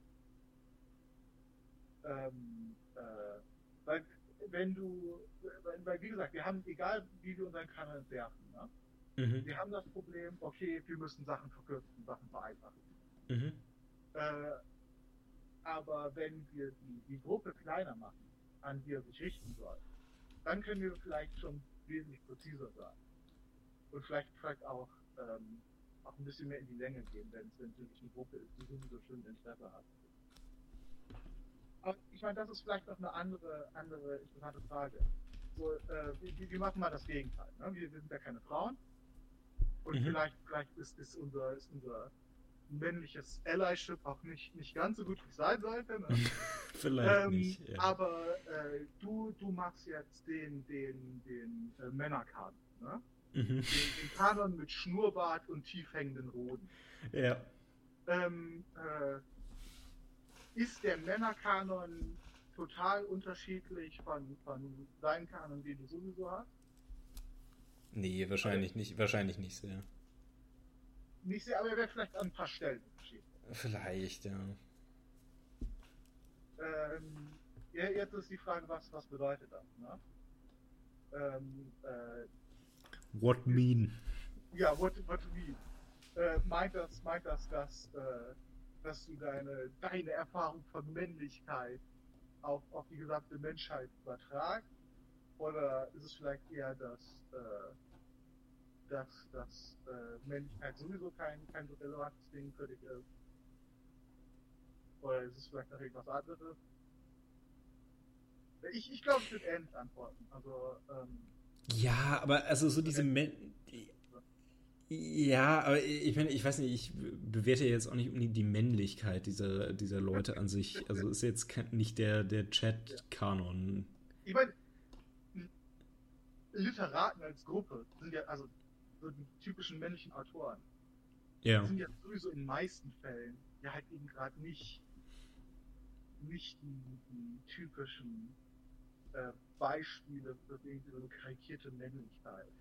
Ähm, äh, weil, wenn du, weil, weil, wie gesagt, wir haben, egal wie wir unseren Kanon entwerfen, ne, Mhm. wir haben das Problem, okay, wir müssen Sachen verkürzen, Sachen vereinfachen. Mhm. Äh, aber wenn wir die, die Gruppe kleiner machen, an die er sich richten soll, dann können wir vielleicht schon wesentlich präziser sein. Und vielleicht, vielleicht auch, ähm, auch ein bisschen mehr in die Länge gehen, wenn es natürlich eine Gruppe ist, die sowieso schon Interesse hat. Aber ich meine, das ist vielleicht noch eine andere, andere interessante Frage. So, äh, wie, wie machen wir das Gegenteil? Ne? Wir, wir sind ja keine Frauen. Und Mhm. vielleicht, vielleicht ist, ist unser, ist unser männliches Allyship auch nicht, nicht ganz so gut wie es sein sollte. Ne? Vielleicht ähm, nicht. Ja. Aber äh, du, du machst jetzt den, den, den äh, Männerkanon. Ne? Mhm. Den, den Kanon mit Schnurrbart und tief hängenden Hoden. Ja. Ähm, äh, ist der Männerkanon total unterschiedlich von, von deinem Kanon, den du sowieso hast? Nee, wahrscheinlich nicht, wahrscheinlich nicht sehr. Nicht sehr, aber er wäre vielleicht an ein paar Stellen unterschiedlich. Vielleicht, ja. Ähm, jetzt ist die Frage, was, was bedeutet das? Ne? Ähm, äh, What mean? ja, what, what mean? Äh, meint das, meint das, dass, äh, dass du deine, deine Erfahrung von Männlichkeit auf, auf die gesamte Menschheit übertragst? Oder ist es vielleicht eher, dass, äh, dass, dass äh, Männlichkeit sowieso kein, kein so relevantes Ding für dich ist? Oder ist es vielleicht noch irgendwas anderes? Ich, ich glaube, ich würde ähnlich antworten. Also, ähm, Ja, aber also so diese Men Ja, aber ich meine, ich weiß nicht, ich bewerte jetzt auch nicht unbedingt die Männlichkeit dieser, dieser Leute an sich. Also ist jetzt nicht der, der Chat-Kanon. ich meine, Literaten als Gruppe sind ja, also so die typischen männlichen Autoren, Ja. sind ja sowieso in den meisten Fällen ja halt eben gerade nicht, nicht die, die typischen äh, Beispiele für eine karikierte Männlichkeit.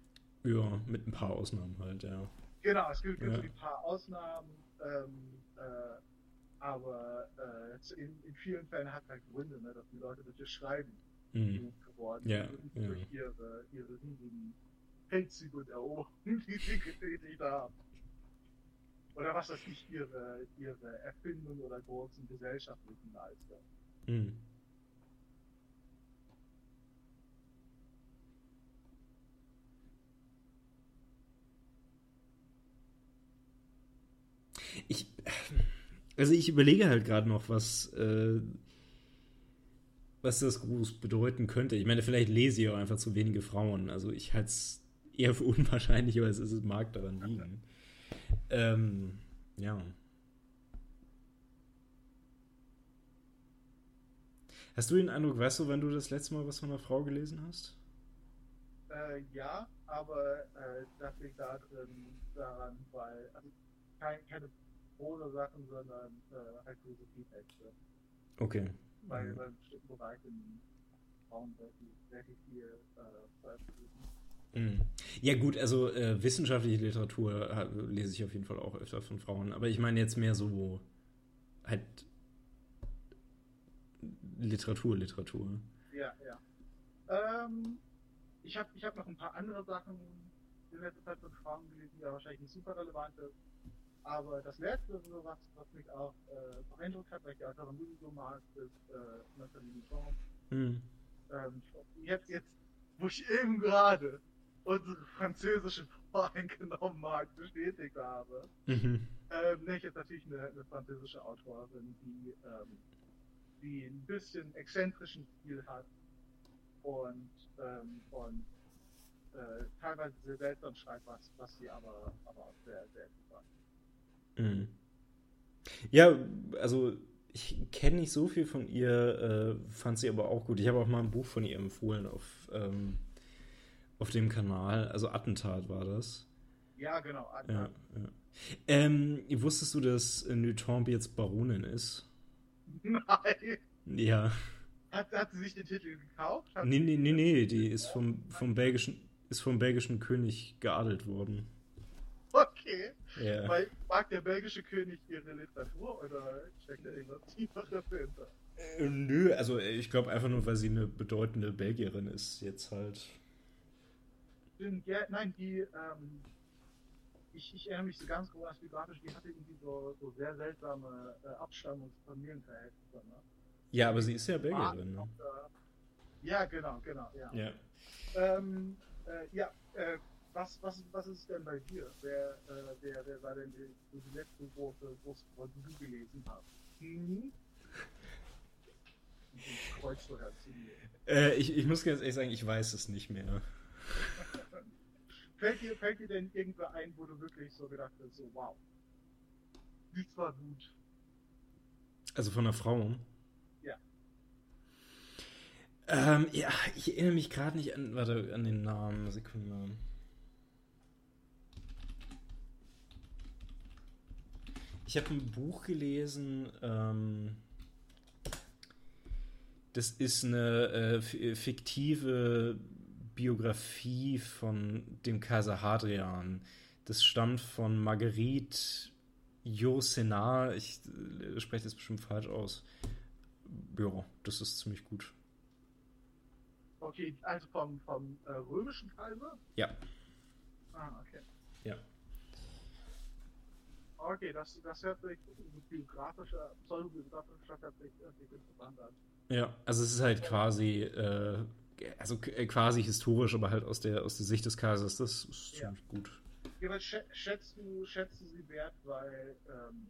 Ja, mit ein paar Ausnahmen halt, ja. Genau, es gibt, gibt Ja. ein paar Ausnahmen, ähm, äh, aber äh, in, in vielen Fällen hat halt Gründe, ne, dass die Leute das schreiben Mhm. geworden Ja, sind ja. durch ihre, ihre riesigen Feldzüge und Eroberungen, die sie getätigt haben. Oder was weiß ich, ihre, ihre Erfindung oder großen gesellschaftlichen Leistungen. Mhm. Ich, also ich überlege halt gerade noch, was, äh, was das groß bedeuten könnte. Ich meine, vielleicht lese ich auch einfach zu wenige Frauen. Also ich halte es eher für unwahrscheinlich, aber es, ist, es mag daran liegen. Ähm, ja. Hast du den Eindruck, weißt du, wann du das letzte Mal was von einer Frau gelesen hast? Äh, ja, aber äh, das liegt da drin, daran, weil, also kein, keine Prosa-Sachen, sondern äh, halt Philosophie-Texte. Okay. Weil Mhm. bei bestimmten Bereichen Frauen relativ, relativ viel äh, veröffentlichen. Mhm. Ja gut, also äh, wissenschaftliche Literatur äh, lese ich auf jeden Fall auch öfter von Frauen, aber ich meine jetzt mehr so halt Literatur, Literatur. Ja, ja. Ähm, ich habe ich hab noch ein paar andere Sachen in letzter Zeit von Frauen gelesen, die ja wahrscheinlich nicht super relevant ist. Aber das letzte, so was, was mich auch äh, beeindruckt hat, weil ich die Autorin sowieso mag, ist äh, Nathalie Mouton. Mhm. Ähm, jetzt, jetzt, wo ich eben gerade unsere französische Voreingenommenheit bestätigt habe, Mhm. ähm, ich jetzt natürlich eine, eine französische Autorin, die, ähm, die ein bisschen exzentrischen Stil hat und, ähm, und äh, teilweise sehr seltsam schreibt, was, was sie aber, aber auch sehr, sehr gut macht. Mhm. Ja, also ich kenne nicht so viel von ihr, äh, fand sie aber auch gut. Ich habe auch mal ein Buch von ihr empfohlen auf, ähm, auf dem Kanal. Also Attentat war das. Ja, genau. Ja, ja. Ähm, wusstest du, dass Nutombe jetzt Baronin ist? Nein. Ja. Hat, hat sie sich den Titel gekauft? Hat Nee, nee, nee, nee, die ist vom, vom belgischen, ist vom belgischen König geadelt worden. Okay. Ja. Weil mag der belgische König ihre Literatur oder steckt da irgendwas Tieferes dahinter? Äh, nö, also ich glaube einfach nur, weil sie eine bedeutende Belgierin ist, jetzt halt. Stimmt, ja, nein, die, ähm, ich, ich erinnere mich so ganz groß biografisch, die hatte irgendwie so, so sehr seltsame äh, Abstammungs- und Familienverhältnisse. Ne? Ja, aber sie ist ja Belgierin, ne? Ja, genau, genau, ja. Ja. Ähm, äh, ja, äh, was, was, was ist denn bei dir? Wer, äh, wer, wer war denn die, die letzte große, große die du gelesen hast? Hm? Äh, ich, ich muss ganz ehrlich sagen, ich weiß es nicht mehr. Fällt dir, fällt dir denn irgendwer ein, wo du wirklich so gedacht hast, so wow, die war gut. Also von einer Frau. Ja. Ähm, ja, ich erinnere mich gerade nicht an, warte, an den Namen. Sekunde. Ich habe ein Buch gelesen, ähm, Das ist eine äh, fiktive Biografie von dem Kaiser Hadrian. Das stammt von Marguerite Yourcenar. Ich äh, spreche das bestimmt falsch aus. Ja, das ist ziemlich gut. Okay, also vom, vom äh, römischen Kaiser? Ja. Ah, okay. Ja. Okay, das, das hört sich biografischer, pseudobiografischer hört sich interessant an. Ja, also es ist halt quasi, äh, also äh, quasi historisch, aber halt aus der, aus der Sicht des Kaisers. Das ist Ja. ziemlich gut. Ja, aber schä- schätzt du, schätzt du sie wert, weil, ähm,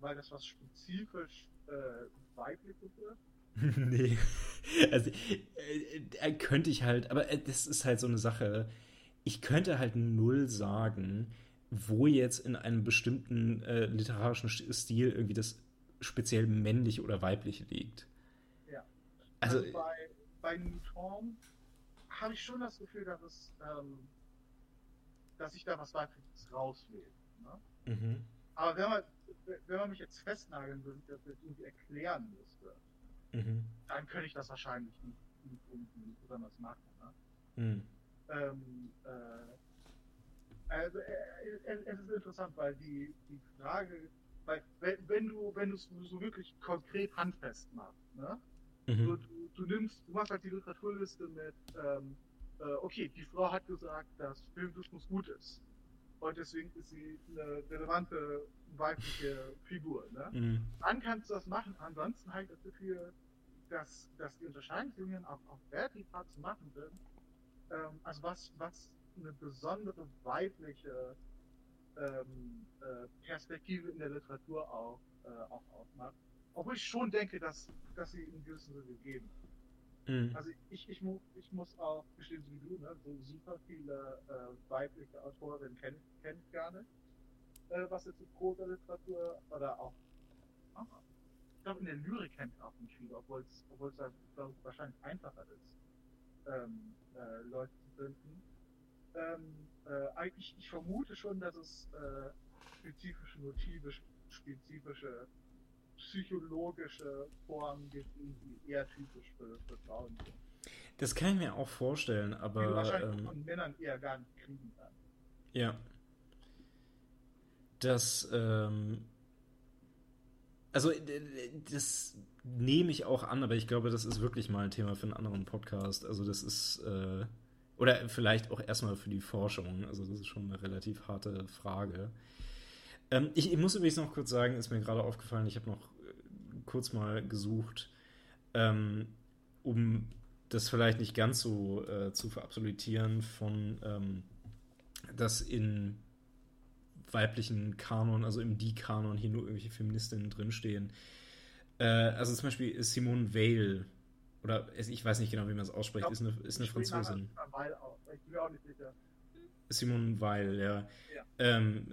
weil das was spezifisch äh, weibliches ist? nee. Also, äh, äh, könnte ich halt, aber äh, das ist halt so eine Sache. Ich könnte halt null sagen, wo jetzt in einem bestimmten äh, literarischen St- Stil irgendwie das speziell männliche oder weibliche liegt. Ja. Also, Also, bei, bei Newton habe ich schon das Gefühl, dass es, ähm, dass ich da was weibliches rauswähle. Ne? mhm. Aber wenn man, wenn man mich jetzt festnageln würde, dass ich das irgendwie erklären müsste, Mhm. dann könnte ich das wahrscheinlich nicht, nicht irgendwie besonders machen. Ne? Mhm. Ähm, äh, also, äh, es, es ist interessant, weil die, die Frage, weil, wenn, wenn du, wenn du es so wirklich konkret handfest machst, ne? Du, Mhm. du, du nimmst, du machst halt die Literaturliste mit, ähm, äh, okay, die Frau hat gesagt, dass Filmtourismus gut ist. Und deswegen ist sie eine relevante weibliche Figur. Ne? Mhm. Dann kannst du das machen. Ansonsten ich das Gefühl, dass, dass die Unterscheidungslinien auch, auch relativ hart zu machen sind. Ähm, also was, was eine besondere weibliche ähm, äh, Perspektive in der Literatur auch, äh, auch ausmacht. Obwohl ich schon denke, dass, dass sie in gewissem Sinne gegeben ist. Mhm. Also ich, ich, mu ich muss auch gestehen, so wie du, ne, so super viele äh, weibliche Autorinnen kenne kenn ich gar nicht. Äh, was jetzt die Prosa-Literatur oder auch, ah, ich glaube in der Lyrik kenne ich auch nicht viele, obwohl es obwohl es da, glaub ich, wahrscheinlich einfacher ist, ähm, äh, Leute zu finden. Ähm, äh, eigentlich, ich vermute schon, dass es äh, spezifische Motive, spezifische psychologische Formen gibt, die eher typisch für, für Frauen sind. Das kann ich mir auch vorstellen, die du aber wahrscheinlich ähm, von Männern eher gar nicht kriegen kannst. ja. Das, ähm, also das nehme ich auch an, aber ich glaube, das ist wirklich mal ein Thema für einen anderen Podcast. Also das ist, äh, oder vielleicht auch erstmal für die Forschung. Also das ist schon eine relativ harte Frage. Ähm, ich, ich muss übrigens noch kurz sagen, ist mir gerade aufgefallen, ich habe noch äh, kurz mal gesucht, ähm, um das vielleicht nicht ganz so äh, zu verabsolutieren von, ähm, dass in weiblichen Kanon, also im Die-Kanon hier nur irgendwelche Feministinnen drinstehen. Äh, also zum Beispiel Simone Weil, oder ich weiß nicht genau, wie man es ausspricht, ist eine, ist eine Französin. Ich bin mir auch nicht sicher. Simone Weil, ja. Ja. Ähm,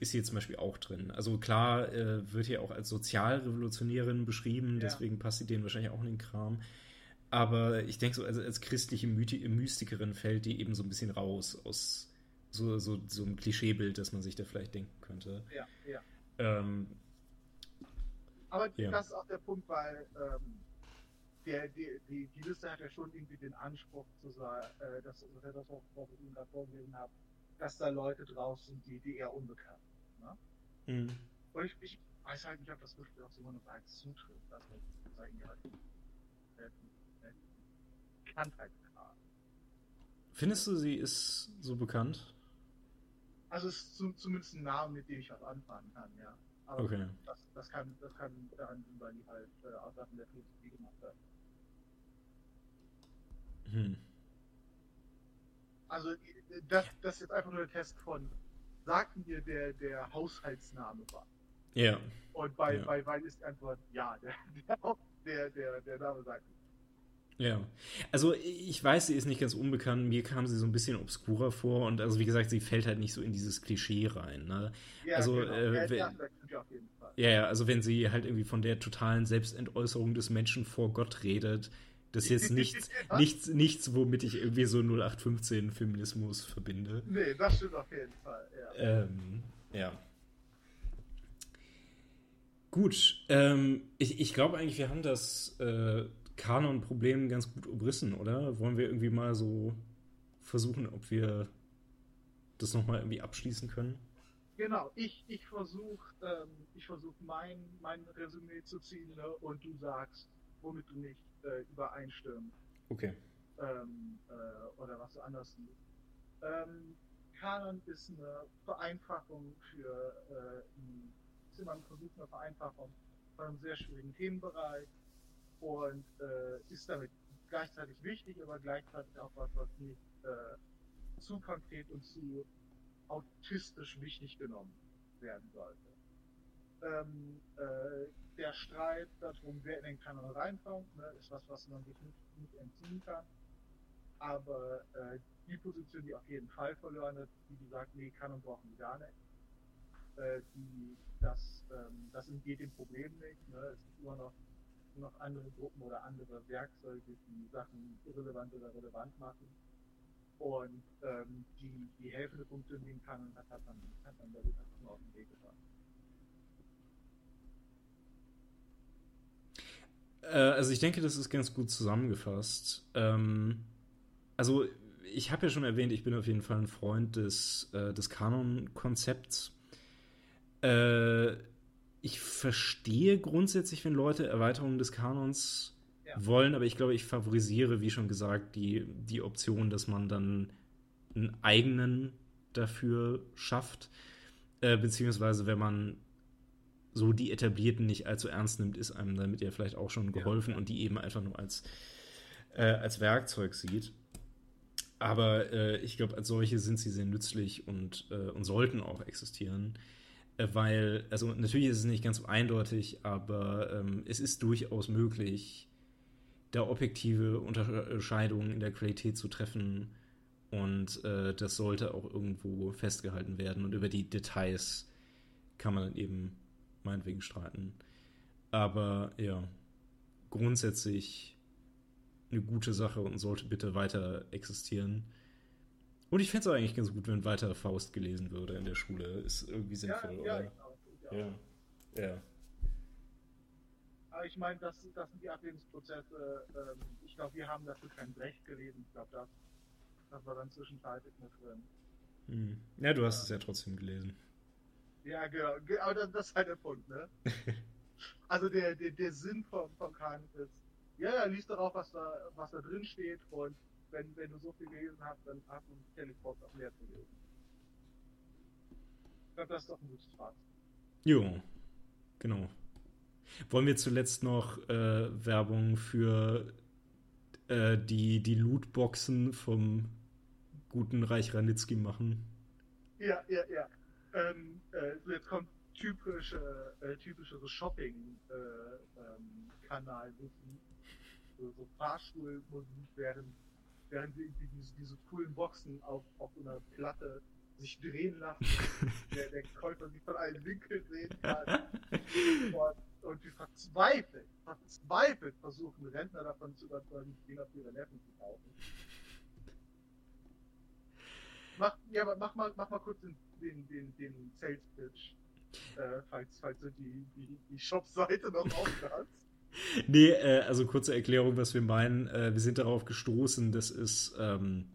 ist hier zum Beispiel auch drin. Also klar, äh, wird hier auch als Sozialrevolutionärin beschrieben, Ja. deswegen passt sie denen wahrscheinlich auch in den Kram. Aber ich denke so, also als christliche Mythi Mystikerin fällt die eben so ein bisschen raus aus so, so, so einem Klischeebild, das man sich da vielleicht denken könnte. Ja, ja. Ähm, Aber das ist auch der Punkt, weil ähm, der, die, die, die Liste hat ja schon irgendwie den Anspruch zu sein, äh, dass das, das was ich Ihnen gerade vorgelesen habe, dass da Leute draußen sind, die, die eher unbekannt sind. Ne? mh. Und ich, ich weiß halt nicht, ob das wirklich auf Simone Weil zutrifft. Also, das sagen ja äh, Bekanntheitsgrad. Findest du, sie ist so bekannt? Also es ist zu, zumindest ein Name, mit dem ich was anfangen kann, ja. Aber Okay. das, das kann das kann daran liegen, weil die halt äh, auch Sachen der Philosophie gemacht hat. Hm. Also äh, das, das ist jetzt einfach nur der Test von sagt mir der der Haushaltsname war. Ja. Und bei, Ja. bei Weil ist die Antwort ja, der, der, der, der Name sagt. Ja, also ich weiß, sie ist nicht ganz unbekannt. Mir kam sie so ein bisschen obskurer vor und also wie gesagt, sie fällt halt nicht so in dieses Klischee rein. Ne? Ja, Also, genau. äh, wenn-. Ja, ja, also wenn sie halt irgendwie von der totalen Selbstentäußerung des Menschen vor Gott redet, das ist jetzt nichts, Ja. nichts, nichts, womit ich irgendwie so 0815 Feminismus verbinde. Nee, das stimmt auf jeden Fall. Ja. Ähm, ja. Gut, ähm, ich, ich glaube eigentlich, wir haben das äh, Kanon-Problem ganz gut umrissen, oder? Wollen wir irgendwie mal so versuchen, ob wir das nochmal irgendwie abschließen können? Genau, ich, ich versuche ähm, versuch mein, mein Resümee zu ziehen ne, und du sagst, womit du nicht äh, übereinstimmst. Okay. Ähm, äh, oder was anders siehst. Ähm, Kanon ist eine Vereinfachung für äh, ein, immer ein Versuch einer Vereinfachung von einem sehr schwierigen Themenbereich und äh, ist damit gleichzeitig wichtig, aber gleichzeitig auch was, was nicht äh, zu konkret und zu autistisch wichtig genommen werden sollte. Ähm, äh, der Streit darum, wer in den Kanon reinkommt, ne, ist was, was man sich nicht, nicht entziehen kann. Aber äh, die Position, die auf jeden Fall verloren ist, die, die sagt, nee, Kanon brauchen wir gar nicht, äh, die, das, ähm, das entgeht dem Problem nicht. Ne? Es gibt immer noch, noch andere Gruppen oder andere Werkzeuge, die Sachen irrelevant oder relevant machen. Und ähm, die, die helfende Funktion, die man kann, hat, hat man, hat man damit auf den Weg gebracht. Äh, also ich denke, das ist ganz gut zusammengefasst. Ähm, also ich habe ja schon erwähnt, ich bin auf jeden Fall ein Freund des, äh, des Kanon-Konzepts. Äh, ich verstehe grundsätzlich, wenn Leute Erweiterungen des Kanons ja. wollen, aber ich glaube, ich favorisiere, wie schon gesagt, die, die Option, dass man dann einen eigenen dafür schafft. Äh, beziehungsweise, wenn man so die etablierten nicht allzu ernst nimmt, ist einem damit ja vielleicht auch schon geholfen ja, und die eben einfach nur als, äh, als Werkzeug sieht. Aber äh, ich glaube, als solche sind sie sehr nützlich und, äh, und sollten auch existieren. Äh, weil, also natürlich ist es nicht ganz so eindeutig, aber ähm, es ist durchaus möglich, da objektive Unterscheidungen in der Qualität zu treffen. Und äh, das sollte auch irgendwo festgehalten werden. Und über die Details kann man dann eben meinetwegen streiten. Aber ja, grundsätzlich eine gute Sache und sollte bitte weiter existieren. Und ich fände es eigentlich ganz gut, wenn weiter Faust gelesen würde in der Schule. Ist irgendwie sinnvoll, ja, ja, oder? Ja, ja. ja. Aber ich meine, das, das sind die Abwägungsprozesse. Ähm, ich glaube, wir haben dafür kein Recht gelesen. Ich glaube, das, das war dann zwischenzeitlich mit drin. Hm. Ja, du hast es ja trotzdem gelesen. Ja, genau. Aber das, das ist halt der Punkt, ne? also der, der, der Sinn vom, vom Kahn ist, ja, ja, liest darauf, was da, was da drin steht und wenn, wenn du so viel gelesen hast, dann hast du Teleports auch mehr zu lesen. Ich glaube, das ist doch ein gutes Fazit. Jo, genau. Wollen wir zuletzt noch äh, Werbung für äh, die, die Lootboxen vom guten Reich Ranitzky machen? Ja, ja, ja. Ähm, äh, jetzt kommt typische, äh, typische so Shopping-Kanal, äh, ähm, so, so Fahrstuhlmusik, während, während sie diese, diese coolen Boxen auf, auf einer Platte sich drehen lassen, der, der Käufer sich von allen Winkeln sehen kann. Und, und die verzweifelt, verzweifelt versuchen, Rentner davon zu überzeugen, die Dinger für ihre Neffen zu kaufen. Mach, ja, mach mal, mach mal kurz den den, den, den Sales Pitch, äh, falls, falls du die, die, die Shop-Seite noch offen hast. Nee, äh, also kurze Erklärung, was wir meinen. Äh, wir sind darauf gestoßen, das ist ähm,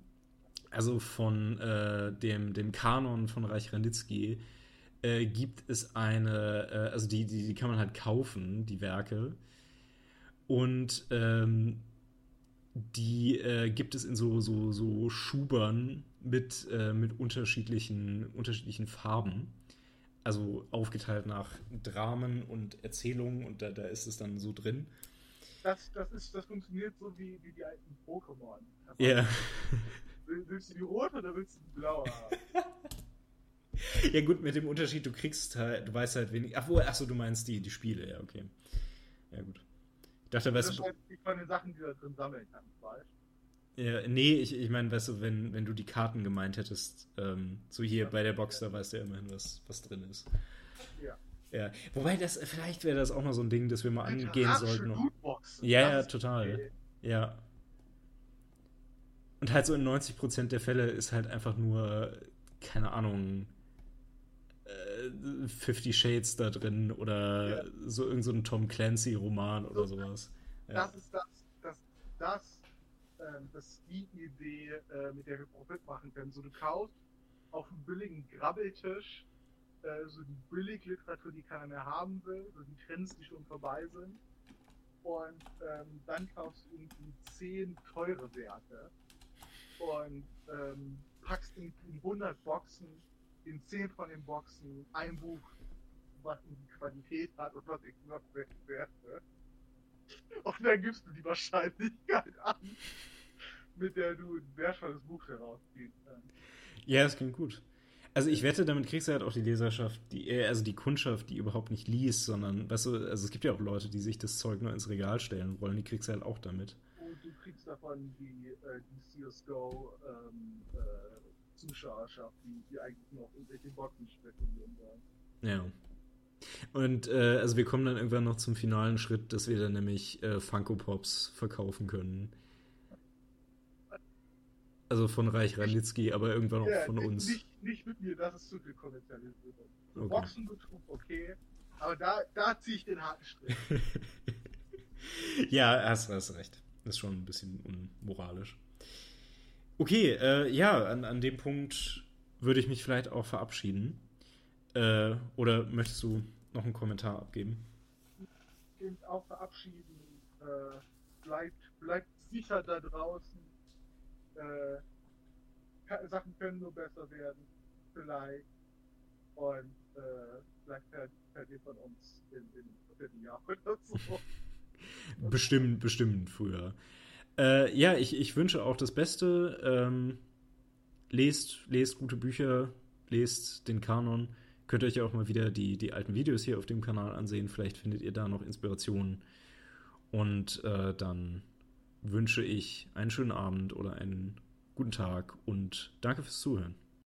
also von äh, dem, dem Kanon von Reich Ranitzky äh, gibt es eine, äh, also die, die, die kann man halt kaufen, die Werke. Und ähm, die gibt es in so, so, so Schubern mit, äh, mit unterschiedlichen, unterschiedlichen Farben. Also aufgeteilt nach Dramen und Erzählungen und da, da ist es dann so drin. Das, das, ist, das funktioniert so wie, wie die alten Pokémon. Ja. Yeah. Willst du die rote oder willst du die blaue haben? ja gut, mit dem Unterschied, du kriegst halt, du weißt halt wenig. Ach, achso, du meinst die, die Spiele, ja, okay. Ja gut. Ich dachte, weißt du. Das ist von den Sachen, die du da drin sammeln kannst, weißt ja, nee, ich, ich meine, weißt du, wenn, wenn du die Karten gemeint hättest, ähm, so hier ja. bei der Box, da weißt du ja immerhin, was, was drin ist. Ja. Ja, wobei das, vielleicht wäre das auch noch so ein Ding, das wir mal angehen sollten. Ja, ja, total. Okay. Ja. Und halt so in 90% der Fälle ist halt einfach nur, keine Ahnung, äh, Fifty Shades da drin oder ja. so irgendein so Tom Clancy-Roman oder sowas. Ja. Das ist das, das, ähm, das die Idee, äh, mit der wir Profit machen können. So, du kaufst auf einem billigen Grabbeltisch äh, so die Billigliteratur, die keiner mehr haben will, so die Trends, die schon vorbei sind. Und ähm, dann kaufst du irgendwie zehn teure Werke und ähm, packst in 100 Boxen, in 10 von den Boxen ein Buch, was die Qualität hat und was ich noch werte. Und dann gibst du die Wahrscheinlichkeit an, mit der du ein wertvolles Buch herausziehen kannst. Ja, das klingt gut. Also ich wette, damit kriegst du halt auch die Leserschaft, die, äh, also die Kundschaft, die überhaupt nicht liest, sondern, weißt du, also es gibt ja auch Leute, die sich das Zeug nur ins Regal stellen wollen, die kriegst du halt auch damit. Und du kriegst davon die, äh, die CSGO ähm, äh, Zuschauerschaft, die, die eigentlich noch irgendwelche Boxen spekulieren wollen. Ja. Und äh, also wir kommen dann irgendwann noch zum finalen Schritt, dass wir dann nämlich äh, Funko Pops verkaufen können. Also von Reich Ranitzky, aber irgendwann auch Ja, von uns. Nicht, nicht mit mir, das ist zu viel Kommerzialisierung. So Okay. Boxenbetrug, okay. Aber da, da ziehe ich den harten Strich. ja, hast, hast recht. Das ist schon ein bisschen unmoralisch. Okay, äh, ja, an, an dem Punkt würde ich mich vielleicht auch verabschieden. Äh, oder möchtest du noch einen Kommentar abgeben? Und auch verabschieden. Äh, bleibt, bleibt sicher da draußen. Äh, Sachen können nur besser werden. Vielleicht. Und äh, vielleicht hört ihr von uns in, in vierten Jahr oder so. Bestimmt, bestimmt früher. Äh, ja, ich, ich wünsche auch das Beste. Ähm, lest, lest gute Bücher, lest den Kanon. Könnt ihr euch auch mal wieder die, die alten Videos hier auf dem Kanal ansehen. Vielleicht findet ihr da noch Inspirationen. Und äh, dann wünsche ich einen schönen Abend oder einen guten Tag und danke fürs Zuhören.